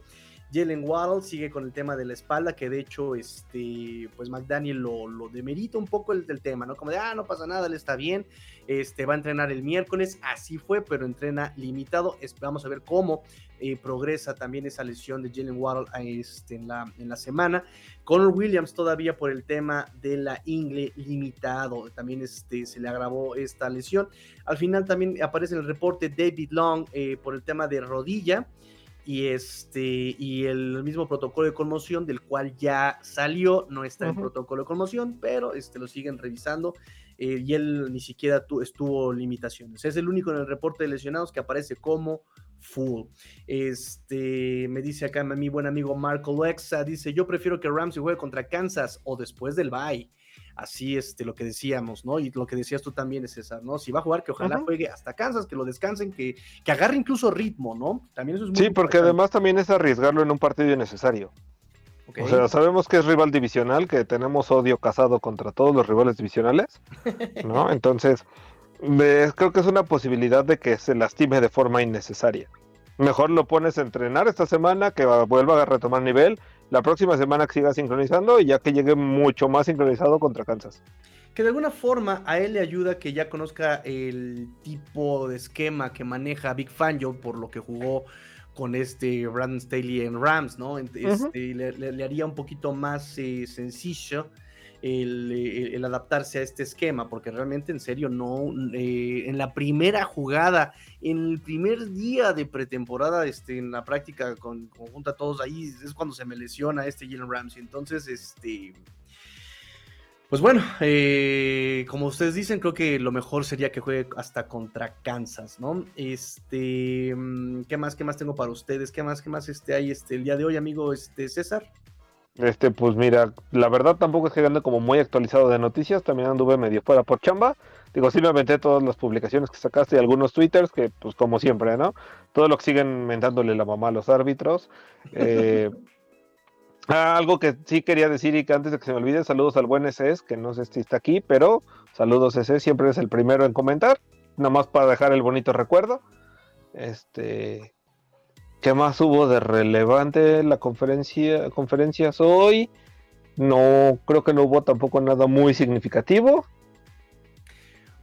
Jalen Waddle sigue con el tema de la espalda, que de hecho, este, pues McDaniel lo, lo demerita un poco el, del tema, ¿no? Como de, ah, no pasa nada, él está bien, este, va a entrenar el miércoles, así fue, pero entrena limitado. Vamos a ver cómo eh, progresa también esa lesión de Jalen Waddle este, en, la, en la semana. Connor Williams todavía por el tema de la ingle limitado, también este, se le agravó esta lesión. Al final también aparece en el reporte David Long eh, por el tema de rodilla y este y el mismo protocolo de conmoción del cual ya salió, no está en protocolo de conmoción, pero este lo siguen revisando eh, y él ni siquiera estuvo limitaciones. Es el único en el reporte de lesionados que aparece como full. Este me dice acá mi buen amigo Marco Lexa dice, "Yo prefiero que Ramsey juegue contra Kansas o después del bye." Así este, lo que decíamos, ¿no? Y lo que decías tú también, César, ¿no? Si va a jugar, que ojalá juegue hasta Kansas, que lo descansen, que, que agarre incluso ritmo, ¿no? También eso es muy Sí, porque además también es arriesgarlo en un partido innecesario. O sea, sabemos que es rival divisional, que tenemos odio casado contra todos los rivales divisionales, [LAUGHS] ¿no? Entonces, creo que es una posibilidad de que se lastime de forma innecesaria. Mejor lo pones a entrenar esta semana, que vuelva a retomar nivel, la próxima semana que siga sincronizando y ya que llegue mucho más sincronizado contra Kansas. Que de alguna forma a él le ayuda que ya conozca el tipo de esquema que maneja Big Fangio por lo que jugó con este Brandon Staley en Rams, ¿no? Este, le, haría un poquito más eh, sencillo eh, el, adaptarse a este esquema, porque realmente en serio no, eh, en la primera jugada, en el primer día de pretemporada, este, en la práctica con, conjunta todos ahí, es cuando se me lesiona este Jalen Ramsey, entonces, este... Pues bueno, eh, como ustedes dicen, creo que lo mejor sería que juegue hasta contra Kansas, ¿no? Este, mm, ¿qué más, qué más tengo para ustedes? ¿Qué más, qué más este, hay este, el día de hoy, amigo este, César? Este, pues mira, la verdad tampoco es que ande como muy actualizado de noticias, también anduve medio fuera por chamba. Digo, sí me aventé todas las publicaciones que sacaste y algunos twitters que, pues como siempre, ¿no? Todo lo que siguen mentándole la mamá a los árbitros. Eh, [LAUGHS] ah, algo que sí quería decir y que antes de que se me olvide, saludos al buen SS, que no sé si está aquí, pero saludos SS, siempre es el primero en comentar, nada más para dejar el bonito recuerdo. Este, ¿Qué más hubo de relevante en la conferencia, conferencias hoy? No, creo que no hubo tampoco nada muy significativo.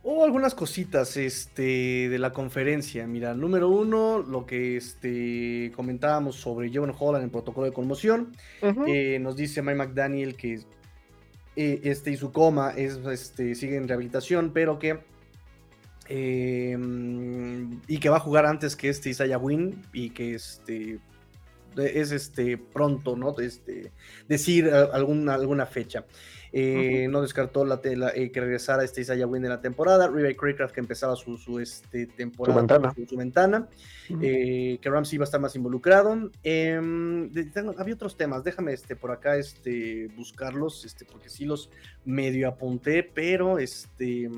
Hubo algunas cositas este, de la conferencia. Mira, número uno, lo que este, comentábamos sobre John Holland en protocolo de conmoción. Eh, nos dice Mike McDaniel que eh, este y su coma es, este, sigue en rehabilitación, pero que Em, y que va a jugar antes que este Isaiah Wynn y que este es este pronto, ¿no? Este, decir alguna, alguna fecha. Eh, no descartó la, eh, que regresara este Isaiah Wynn de la temporada. Ray Craycraft que empezaba su, su este, temporada. Su ventana. Eh, que Ramsey iba a estar más involucrado. Em, había otros temas. Déjame este, por acá este, buscarlos, este, porque sí los medio apunté, pero este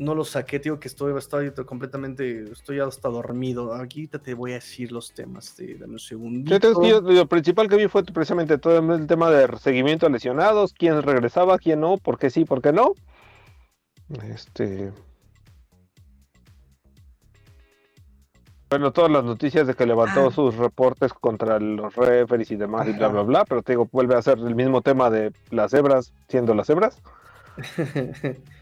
no lo saqué, digo que estoy, estoy completamente, estoy hasta dormido. Aquí te voy a decir los temas, de, dame un segundo. lo principal que vi fue precisamente todo el tema de seguimiento a lesionados, quién regresaba, quién no, por qué sí, por qué no. Este. Bueno, todas las noticias de que levantó ah. sus reportes contra los referees y demás y bla, bla, bla, pero te digo, vuelve a ser el mismo tema de las hebras siendo las hebras. [LAUGHS]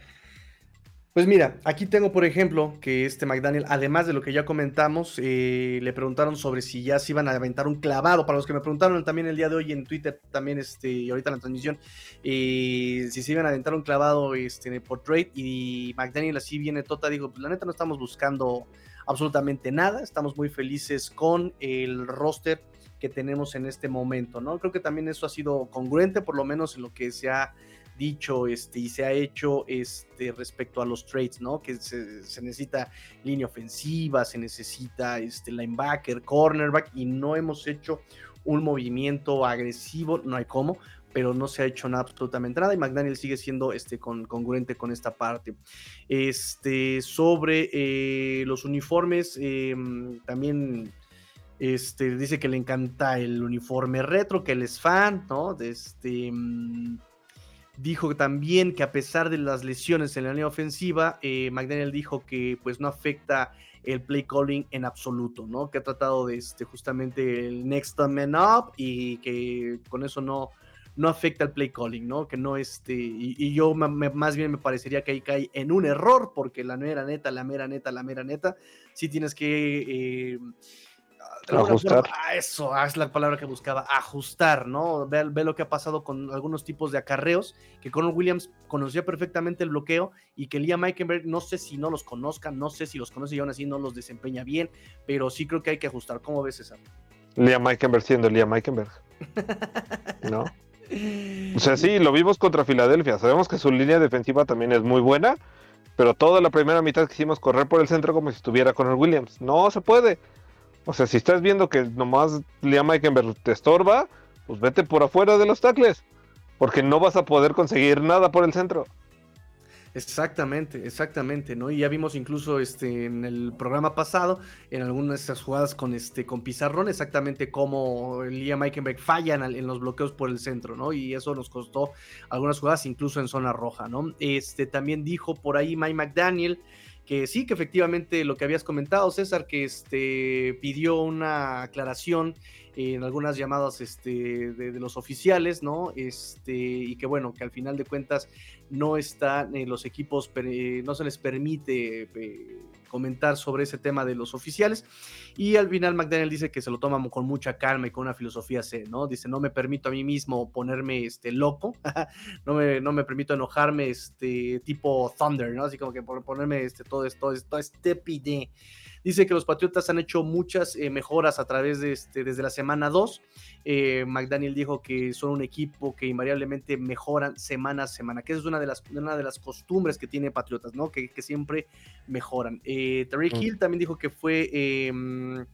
Pues mira, aquí tengo por ejemplo que este McDaniel, además de lo que ya comentamos, eh, le preguntaron sobre si ya se iban a aventar un clavado. Para los que me preguntaron también el día de hoy en Twitter, también este, ahorita en la transmisión, eh, si se iban a aventar un clavado este, por trade. Y McDaniel así viene tota, digo, pues la neta no estamos buscando absolutamente nada, estamos muy felices con el roster que tenemos en este momento, ¿no? Creo que también eso ha sido congruente, por lo menos en lo que se ha dicho este, y se ha hecho este, respecto a los trades, ¿no? Que se, necesita línea ofensiva, se necesita este, linebacker, cornerback, y no hemos hecho un movimiento agresivo, no hay cómo, pero no se ha hecho absolutamente nada y McDaniel sigue siendo este, con, congruente con esta parte. Este, sobre eh, los uniformes, em, también este, dice que le encanta el uniforme retro, que él es fan, ¿no? Este, em, Dijo también que a pesar de las lesiones en la línea ofensiva, eh, McDaniel dijo que pues no afecta el play calling en absoluto, ¿no? Que ha tratado de este, justamente el next man up y que con eso no, no afecta el play calling, ¿no? Que no este, y, yo más bien me parecería que ahí cae en un error, porque la mera neta, la mera neta, la mera neta, sí tienes que eh, ajustar. Ah, eso ah, es la palabra que buscaba, ajustar, ¿no? Ve, lo que ha pasado con algunos tipos de acarreos, que Conor Williams conocía perfectamente el bloqueo y que Liam Meikenberg, no sé si no los conozca, no sé si los conoce y aún así no los desempeña bien, pero sí creo que hay que ajustar. ¿Cómo ves esa? Liam Meikenberg siendo Liam Meikenberg. [LAUGHS] ¿No? O sea, sí, lo vimos contra Filadelfia. Sabemos que su línea defensiva también es muy buena, pero toda la primera mitad quisimos correr por el centro como si estuviera Conor Williams. No se puede. O sea, si estás viendo que nomás Liam Eikenberg te estorba, pues vete por afuera de los tackles. porque no vas a poder conseguir nada por el centro. Exactamente, exactamente, ¿no? Y ya vimos incluso este en el programa pasado, en algunas de esas jugadas con este con Pizarrón, exactamente cómo Liam Eikenberg fallan en los bloqueos por el centro, ¿no? Y eso nos costó algunas jugadas incluso en zona roja, ¿no? Este también dijo por ahí Mike McDaniel que sí, que efectivamente lo que habías comentado, César, que este pidió una aclaración en algunas llamadas este, de, los oficiales, ¿no? Este, y que bueno, que al final de cuentas no están en los equipos, no se les permite eh, comentar sobre ese tema de los oficiales. Y al final McDaniel dice que se lo toma con mucha calma y con una filosofía C, ¿no? Dice, no me permito a mí mismo ponerme este, loco, [LAUGHS] no, me, no me permito enojarme este, tipo Thunder, ¿no? Así como que por ponerme este, todo esto, todo este pide. Dice que los Patriotas han hecho muchas eh, mejoras a través de este, desde la semana 2. Eh, McDaniel dijo que son un equipo que invariablemente mejoran semana a semana, que es una de las, una de las costumbres que tiene Patriotas, ¿no? Que, siempre mejoran. Eh, Tariq mm. Hill también dijo que fue em,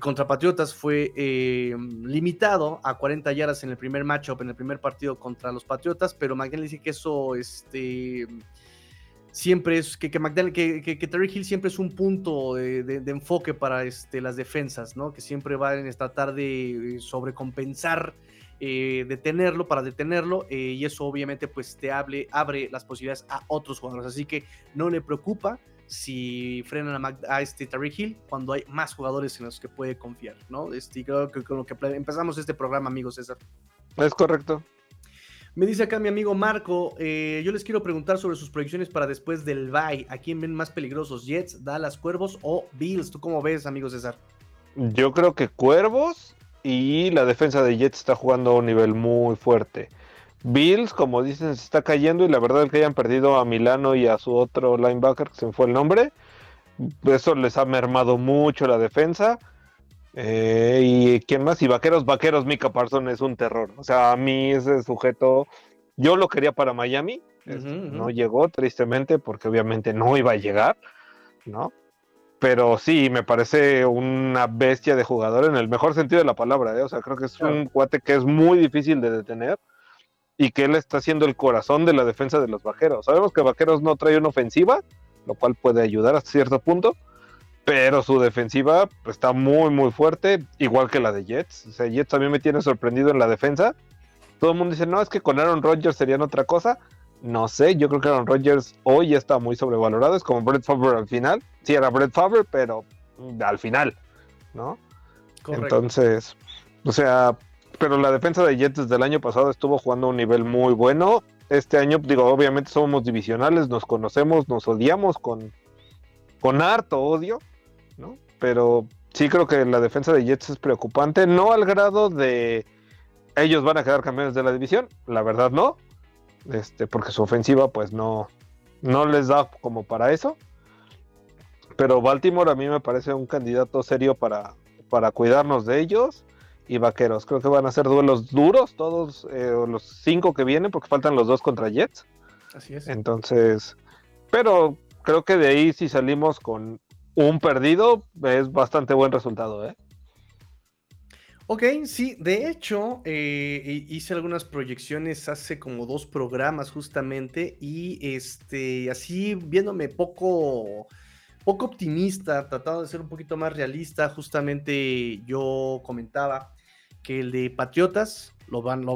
contra Patriotas fue em, limitado a 40 yardas en el primer matchup, en el primer partido contra los Patriotas, pero McDaniel dice que eso este, siempre es que, que que, que, Terry Hill siempre es un punto de, enfoque para este, las defensas, ¿no? Que siempre va a tratar de sobrecompensar, eh, detenerlo para detenerlo, eh, y eso obviamente pues te hable, abre las posibilidades a otros jugadores. Así que no le preocupa si frenan a, a este Terry Hill cuando hay más jugadores en los que puede confiar, ¿no? Este, creo que con lo que empezamos este programa, amigos César. Es correcto. Me dice acá mi amigo Marco, eh, yo les quiero preguntar sobre sus proyecciones para después del bye. ¿A quién ven más peligrosos, Jets, Dallas, Cuervos o Bills? ¿Tú cómo ves, amigo César? Yo creo que Cuervos y la defensa de Jets está jugando a un nivel muy fuerte. Bills, como dicen, se está cayendo y la verdad es que hayan perdido a Milano y a su otro linebacker, que se me fue el nombre, eso les ha mermado mucho la defensa. Eh, y quién más, y vaqueros, vaqueros, Mika Parson es un terror. O sea, a mí ese sujeto, yo lo quería para Miami, este, no llegó tristemente porque obviamente no iba a llegar, ¿no? Pero sí, me parece una bestia de jugador en el mejor sentido de la palabra, ¿eh? O sea, creo que es un cuate que es muy difícil de detener y que él está siendo el corazón de la defensa de los vaqueros. Sabemos que vaqueros no trae una ofensiva, lo cual puede ayudar hasta cierto punto, pero su defensiva está muy, muy fuerte, igual que la de Jets. O sea, Jets también me tiene sorprendido en la defensa. Todo el mundo dice, no, es que con Aaron Rodgers serían otra cosa. No sé, yo creo que Aaron Rodgers hoy está muy sobrevalorado. Es como Brett Favre al final. Sí, era Brett Favre, pero al final, ¿no? Entonces, o sea, pero la defensa de Jets desde el año pasado estuvo jugando a un nivel muy bueno. Este año, digo, obviamente somos divisionales, nos conocemos, nos odiamos con, con harto odio, ¿no? Pero sí creo que la defensa de Jets es preocupante, no al grado de ellos van a quedar campeones de la división, la verdad no, este, porque su ofensiva pues no, no les da como para eso. Pero Baltimore a mí me parece un candidato serio para, para cuidarnos de ellos y Vaqueros. Creo que van a ser duelos duros todos eh, los cinco que vienen porque faltan los dos contra Jets. Así es. Entonces, pero creo que de ahí si salimos con un perdido es bastante buen resultado, ¿eh? Ok, sí, de hecho, eh, hice algunas proyecciones hace como dos programas justamente y este, así viéndome poco, poco optimista, tratando de ser un poquito más realista, justamente yo comentaba que el de Patriotas lo van,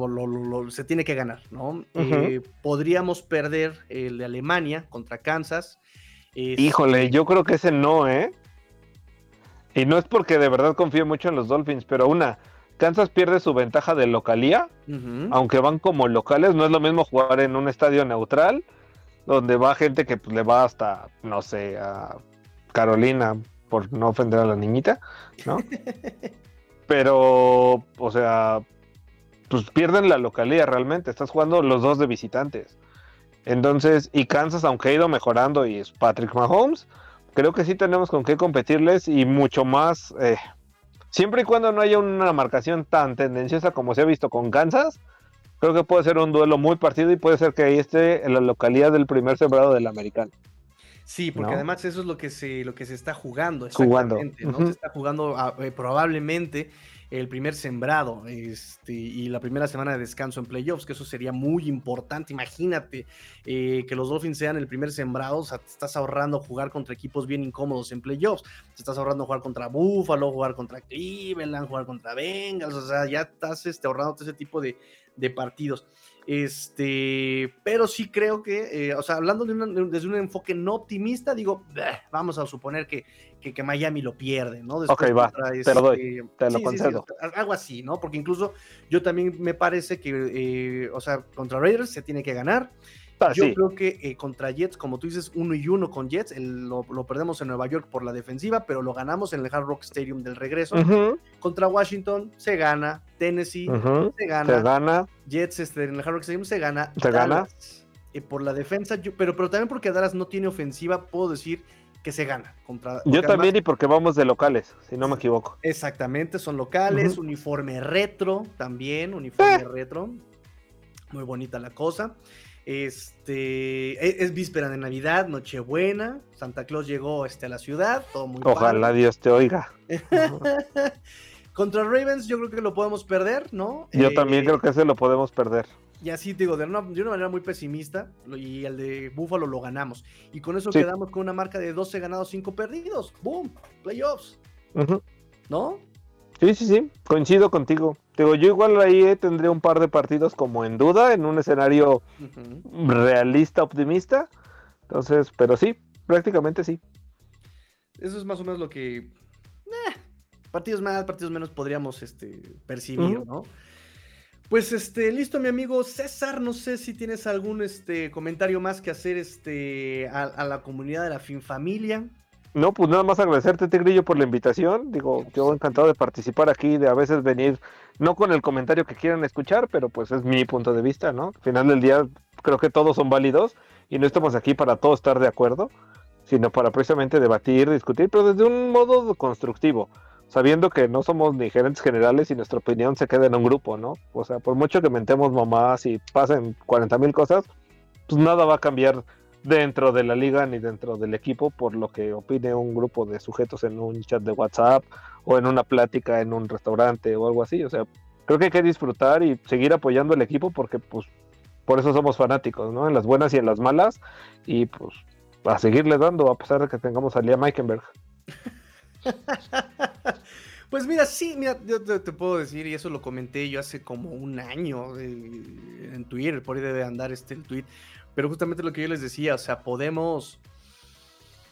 se tiene que ganar, ¿no? Eh, podríamos perder el de Alemania contra Kansas, Híjole, yo creo que ese no, ¿eh? Y no es porque de verdad confíe mucho en los Dolphins, pero una, Kansas pierde su ventaja de localía, aunque van como locales, no es lo mismo jugar en un estadio neutral, donde va gente que pues, le va hasta, no sé, a Carolina, por no ofender a la niñita, ¿no? [LAUGHS] pero, o sea, pues pierden la localía realmente, estás jugando los dos de visitantes. Entonces, y Kansas, aunque ha ido mejorando y es Patrick Mahomes, creo que sí tenemos con qué competirles y mucho más, eh, siempre y cuando no haya una marcación tan tendenciosa como se ha visto con Kansas, creo que puede ser un duelo muy partido y puede ser que ahí esté en la localidad del primer sembrado del americano. Sí, porque además eso es lo que se, lo que se está jugando. Jugando. ¿no? Se está jugando ah, eh, probablemente el primer sembrado este, y la primera semana de descanso en playoffs, que eso sería muy importante. Imagínate eh, que los Dolphins sean el primer sembrado, o sea, te estás ahorrando jugar contra equipos bien incómodos en playoffs, te estás ahorrando jugar contra Buffalo, jugar contra Cleveland, jugar contra Bengals, o sea, ya estás este, ahorrándote ese tipo de, partidos. Este, pero sí creo que, eh, o sea, hablando desde un enfoque no optimista, digo, vamos a suponer que, que, Miami lo pierde, ¿no? ok, va, te lo doy, este, te lo concedo. algo así, ¿no? Porque incluso yo también me parece que, eh, o sea, contra Raiders se tiene que ganar. Ah, Yo creo que eh, contra Jets, como tú dices, uno y uno con Jets, lo, perdemos en Nueva York por la defensiva, pero lo ganamos en el Hard Rock Stadium del regreso. Contra Washington se gana, Tennessee se, gana, Jets este, en el Hard Rock Stadium se gana. Se gana. Eh, por la defensa, pero, pero también porque Dallas no tiene ofensiva, puedo decir que se gana. Contra, Yo también y porque vamos de locales, si no me equivoco. Exactamente, son locales, uniforme retro también, uniforme eh. retro. Muy bonita la cosa. Este e, es, víspera de Navidad, Nochebuena, Santa Claus llegó este, a la ciudad, todo muy Ojalá Dios te oiga. [LAUGHS] Contra Ravens yo creo que lo podemos perder, ¿no? Yo también eh, creo que ese lo podemos perder. Y así digo, de una, de una, manera muy pesimista, y el de Buffalo lo ganamos. Y con eso quedamos con una marca de 12 ganados, 5 perdidos. ¡Boom! Playoffs. ¿No? Sí, sí, sí, coincido contigo. Digo, yo igual ahí eh, tendría un par de partidos como en duda, en un escenario realista, optimista. Entonces, pero sí, prácticamente sí. Eso es más o menos lo que. Eh, partidos más, partidos menos podríamos este, percibir, ¿no? Pues este, listo, mi amigo César. No sé si tienes algún este, comentario más que hacer este, a, a la comunidad de la FinFamilia. No, pues nada más agradecerte, Tigrillo, por la invitación. Digo, yo encantado de participar aquí, de a veces venir, no con el comentario que quieran escuchar, pero pues es mi punto de vista, ¿no? Al final del día, creo que todos son válidos y no estamos aquí para todos estar de acuerdo, sino para precisamente debatir, discutir, pero desde un modo constructivo, sabiendo que no somos ni gerentes generales y nuestra opinión se queda en un grupo, ¿no? O sea, por mucho que mentemos mamás y pasen 40 mil cosas, pues nada va a cambiar dentro de la liga ni dentro del equipo por lo que opine un grupo de sujetos en un chat de WhatsApp o en una plática en un restaurante o algo así. O sea, creo que hay que disfrutar y seguir apoyando al equipo porque pues por eso somos fanáticos, ¿no? En las buenas y en las malas y pues a seguirle dando a pesar de que tengamos a Liam Meikenberg. [LAUGHS] [LAUGHS] Pues mira, sí, mira, yo te, puedo decir, y eso lo comenté yo hace como un año eh, en Twitter, por ahí debe andar este el tweet. Pero justamente lo que yo les decía, o sea, podemos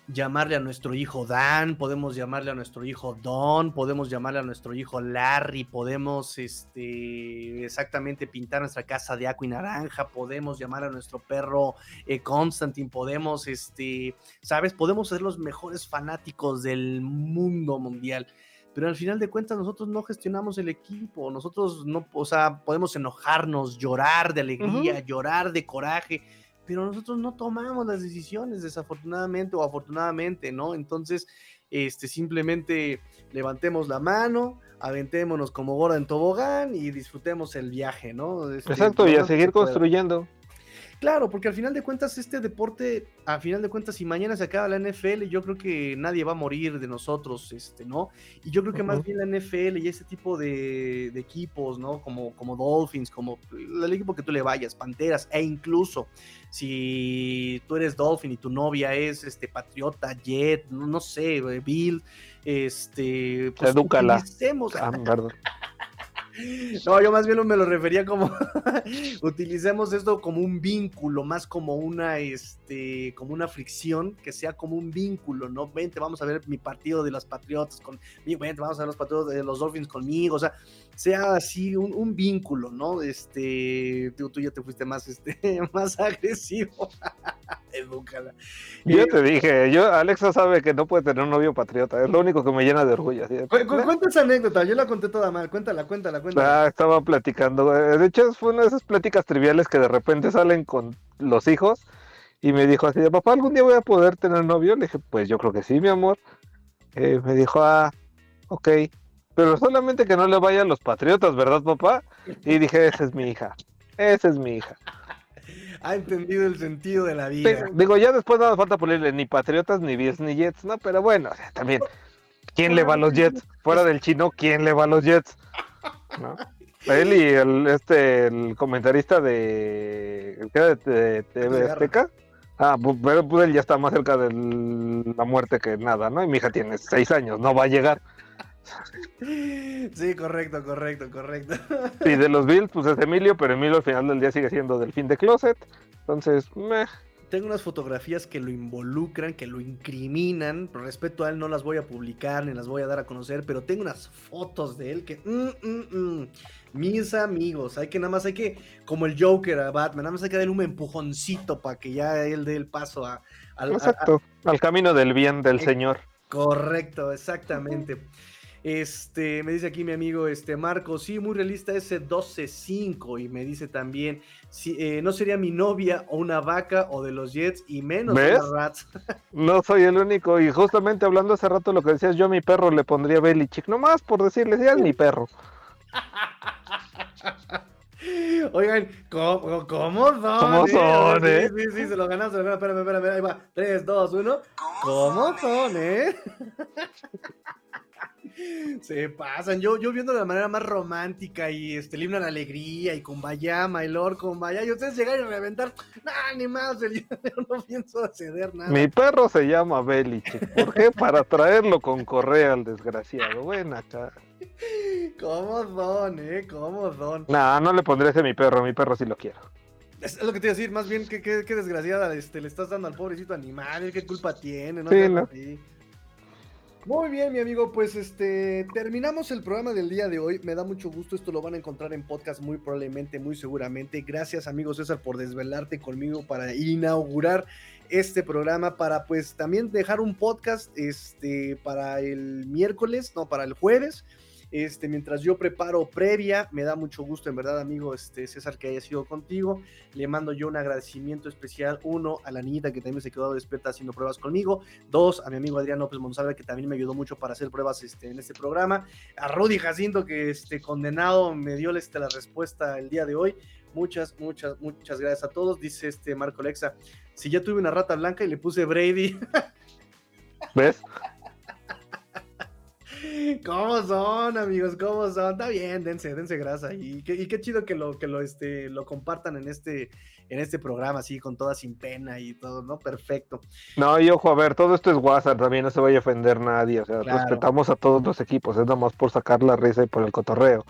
llamarle a nuestro hijo Dan, podemos llamarle a nuestro hijo Don, podemos llamarle a nuestro hijo Larry, podemos este, exactamente pintar nuestra casa de agua y naranja, podemos llamar a nuestro perro eh, Constantine, podemos, este, ¿sabes? Podemos ser los mejores fanáticos del mundo mundial. Pero al final de cuentas nosotros no gestionamos el equipo, nosotros no, o sea, podemos enojarnos, llorar de alegría, llorar de coraje, pero nosotros no tomamos las decisiones, desafortunadamente o afortunadamente, ¿no? Entonces, este, simplemente levantemos la mano, aventémonos como gorda en tobogán y disfrutemos el viaje, ¿no? Este, Exacto, y a seguir construyendo. Claro, porque al final de cuentas este deporte, al final de cuentas, si mañana se acaba la NFL, yo creo que nadie va a morir de nosotros, este, ¿no? Y yo creo que más bien la NFL y ese tipo de, equipos, ¿no? Como, como Dolphins, como el equipo que tú le vayas, Panteras, e incluso si tú eres Dolphin y tu novia es este Patriota, Jet, no, sé, Bill, este, pues Edúcala. Ah, [LAUGHS] no, yo más bien me lo refería como [LAUGHS] utilicemos esto como un vínculo, más como una este, como una fricción, que sea como un vínculo, ¿no? Vente, vamos a ver mi partido de los Patriotas con vente, vamos a ver los partidos de los Dolphins conmigo, o sea, sea así un, vínculo, ¿no? Este, tú, tú, ya te fuiste más, este, [LAUGHS] más agresivo. [LAUGHS] Edúcala. Yo eh, te dije, yo, Alexa sabe que no puede tener un novio patriota, es lo único que me llena de orgullo. cuenta esa anécdota, yo la conté toda mal, cuéntala, cuéntala, cuéntala. Ah, estaba platicando, de hecho fue una de esas pláticas triviales que de repente salen con los hijos y me dijo así, papá, ¿algún día voy a poder tener novio? Le dije, pues yo creo que sí, mi amor. Eh, me dijo, ah, ok. Pero solamente que no le vayan los patriotas, ¿verdad, papá? Y dije, esa es mi hija. Esa es mi hija. Ha entendido el sentido de la vida. digo, ya después nada falta ponerle ni patriotas, ni Bills, ni Jets, ¿no? Pero bueno, también. ¿Quién le va a los Jets? Fuera del chino, ¿quién le va a los Jets? ¿No? Él y el, este, el comentarista de, ¿qué de, TV Azteca. Ah, pero pues él ya está más cerca de la muerte que nada, ¿no? Y mi hija tiene seis años, no va a llegar. Sí, correcto, correcto, correcto. Y de los Bills, pues es Emilio, pero Emilio al final del día sigue siendo del fin de closet. Entonces, meh. Tengo unas fotografías que lo involucran, que lo incriminan. Por respeto a él no las voy a publicar ni las voy a dar a conocer, pero tengo unas fotos de él que... Mm, mm, mm. Mis amigos, hay que nada más, hay que, como el Joker a Batman, nada más hay que darle un empujoncito para que ya él dé el paso a, al, Exacto, al camino del bien del Señor. Correcto, exactamente. Este, me dice aquí mi amigo este Marco, sí, muy realista ese 12-5. Y me dice también, si, eh, no sería mi novia o una vaca o de los Jets y menos de los Rats. [LAUGHS] no soy el único. Y justamente hablando hace rato lo que decías, yo a mi perro le pondría Belichick, nomás por decirle, ya es mi perro. [LAUGHS] Oigan, ¿cómo, cómo son? ¿Cómo son, eh? Sí, sí, sí, se lo ganamos, se lo ganamos. Espérame, espérame, ahí va. 3, 2, 1. ¿Cómo son, eh? [LAUGHS] Se pasan, yo, yo viendo de la manera más romántica y este, el la alegría y con vaya, my lord, con vaya, y ustedes llegan a reventar, nah, ni más, yo no pienso ceder nada. Mi perro se llama Beliche, ¿por qué? Para traerlo con correa al desgraciado, buena acá. ¿Cómo son, eh? ¿Cómo son? Nah, no le pondré ese a mi perro, mi perro sí lo quiero. Es lo que te iba a decir, más bien que, que, desgraciada este, le estás dando al pobrecito animal, ¿qué culpa tiene? No sí, no. Muy bien, mi amigo, pues este terminamos el programa del día de hoy. Me da mucho gusto, esto lo van a encontrar en podcast muy probablemente, muy seguramente. Gracias, amigo César, por desvelarte conmigo para inaugurar este programa para pues también dejar un podcast este para el miércoles, no, para el jueves este, mientras yo preparo previa, me da mucho gusto, en verdad, amigo este, César, que haya sido contigo. Le mando yo un agradecimiento especial, uno, a la niñita que también se quedó despierta haciendo pruebas conmigo, dos, a mi amigo Adrián López Monsalve, que también me ayudó mucho para hacer pruebas este, en este programa, a Rudy Jacinto, que este, condenado me dio este, la respuesta el día de hoy. Muchas, muchas, muchas gracias a todos. Dice este Marco Lexa, si ya tuve una rata blanca y le puse Brady. ¿Ves? ¿Cómo son, amigos? ¿Cómo son? Está bien, dense, dense grasa. Y qué, y qué chido que lo, que lo, este, lo compartan en este, en este programa, así, con toda sin pena y todo, ¿no? Perfecto. No, y ojo, a ver, todo esto es WhatsApp, también no se vaya a ofender nadie. O sea, respetamos a todos los equipos, es nada más por sacar la risa y por el cotorreo,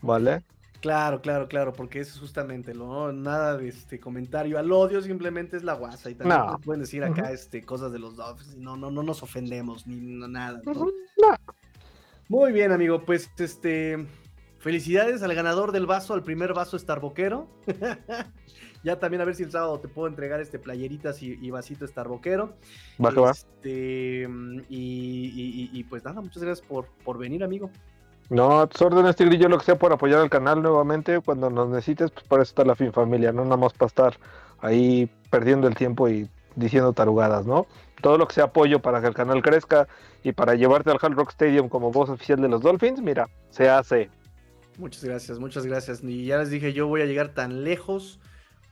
¿vale? Claro, claro, claro, porque eso es justamente lo, nada de este comentario al odio, simplemente es la guasa y también pueden decir acá este cosas de los dos, no, no, no nos ofendemos ni nada. ¿no? Muy bien, amigo. Pues este. Felicidades al ganador del vaso, al primer vaso Starboquero. [LAUGHS] ya también a ver si el sábado te puedo entregar este playeritas y, vasito Starboquero. Va que va. Este, y, pues nada, muchas gracias por, por venir, amigo. No, a tus órdenes, Tigrillo, lo que sea por apoyar al canal nuevamente. Cuando nos necesites, pues para eso está la fin familia, no nada más para estar ahí perdiendo el tiempo y diciendo tarugadas, ¿no? Todo lo que sea apoyo para que el canal crezca y para llevarte al Hard Rock Stadium como voz oficial de los Dolphins, mira, se hace. Muchas gracias, muchas gracias. Y ya les dije, yo voy a llegar tan lejos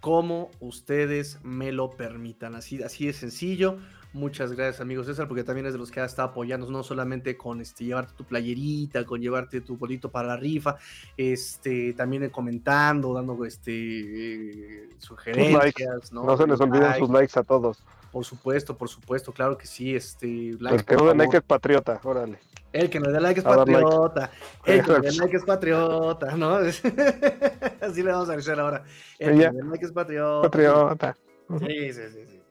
como ustedes me lo permitan. Así, así de sencillo. Muchas gracias, amigo César, porque también es de los que ha estado apoyando, no solamente con este, llevarte tu playerita, con llevarte tu bolito para la rifa, este, también comentando, dando este, eh, sugerencias. ¿no? no se les olviden sus likes a todos. Por supuesto, por supuesto, claro que sí. Este, el que no da like es patriota, órale. El que no da like es patriota. El que no da [LAUGHS] like es patriota, ¿no? [LAUGHS] Así le vamos a decir ahora. El que no da like es patriota. Patriota. Sí, sí, sí, sí.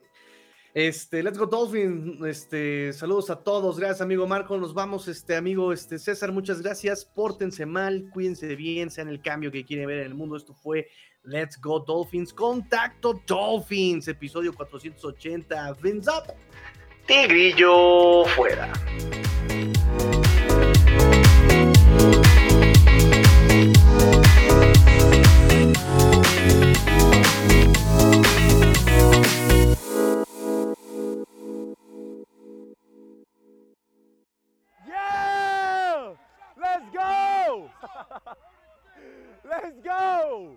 Este, let's go Dolphin. Este, saludos a todos. Gracias, amigo Marco. Nos vamos, este amigo este César. Muchas gracias. Pórtense mal, cuídense bien, sean el cambio que quieren ver en el mundo. Esto fue Let's Go Dolphins. Contacto Dolphins, episodio 480. Fins up. Tigrillo fuera. Yeah! Let's go! [LAUGHS] Let's go!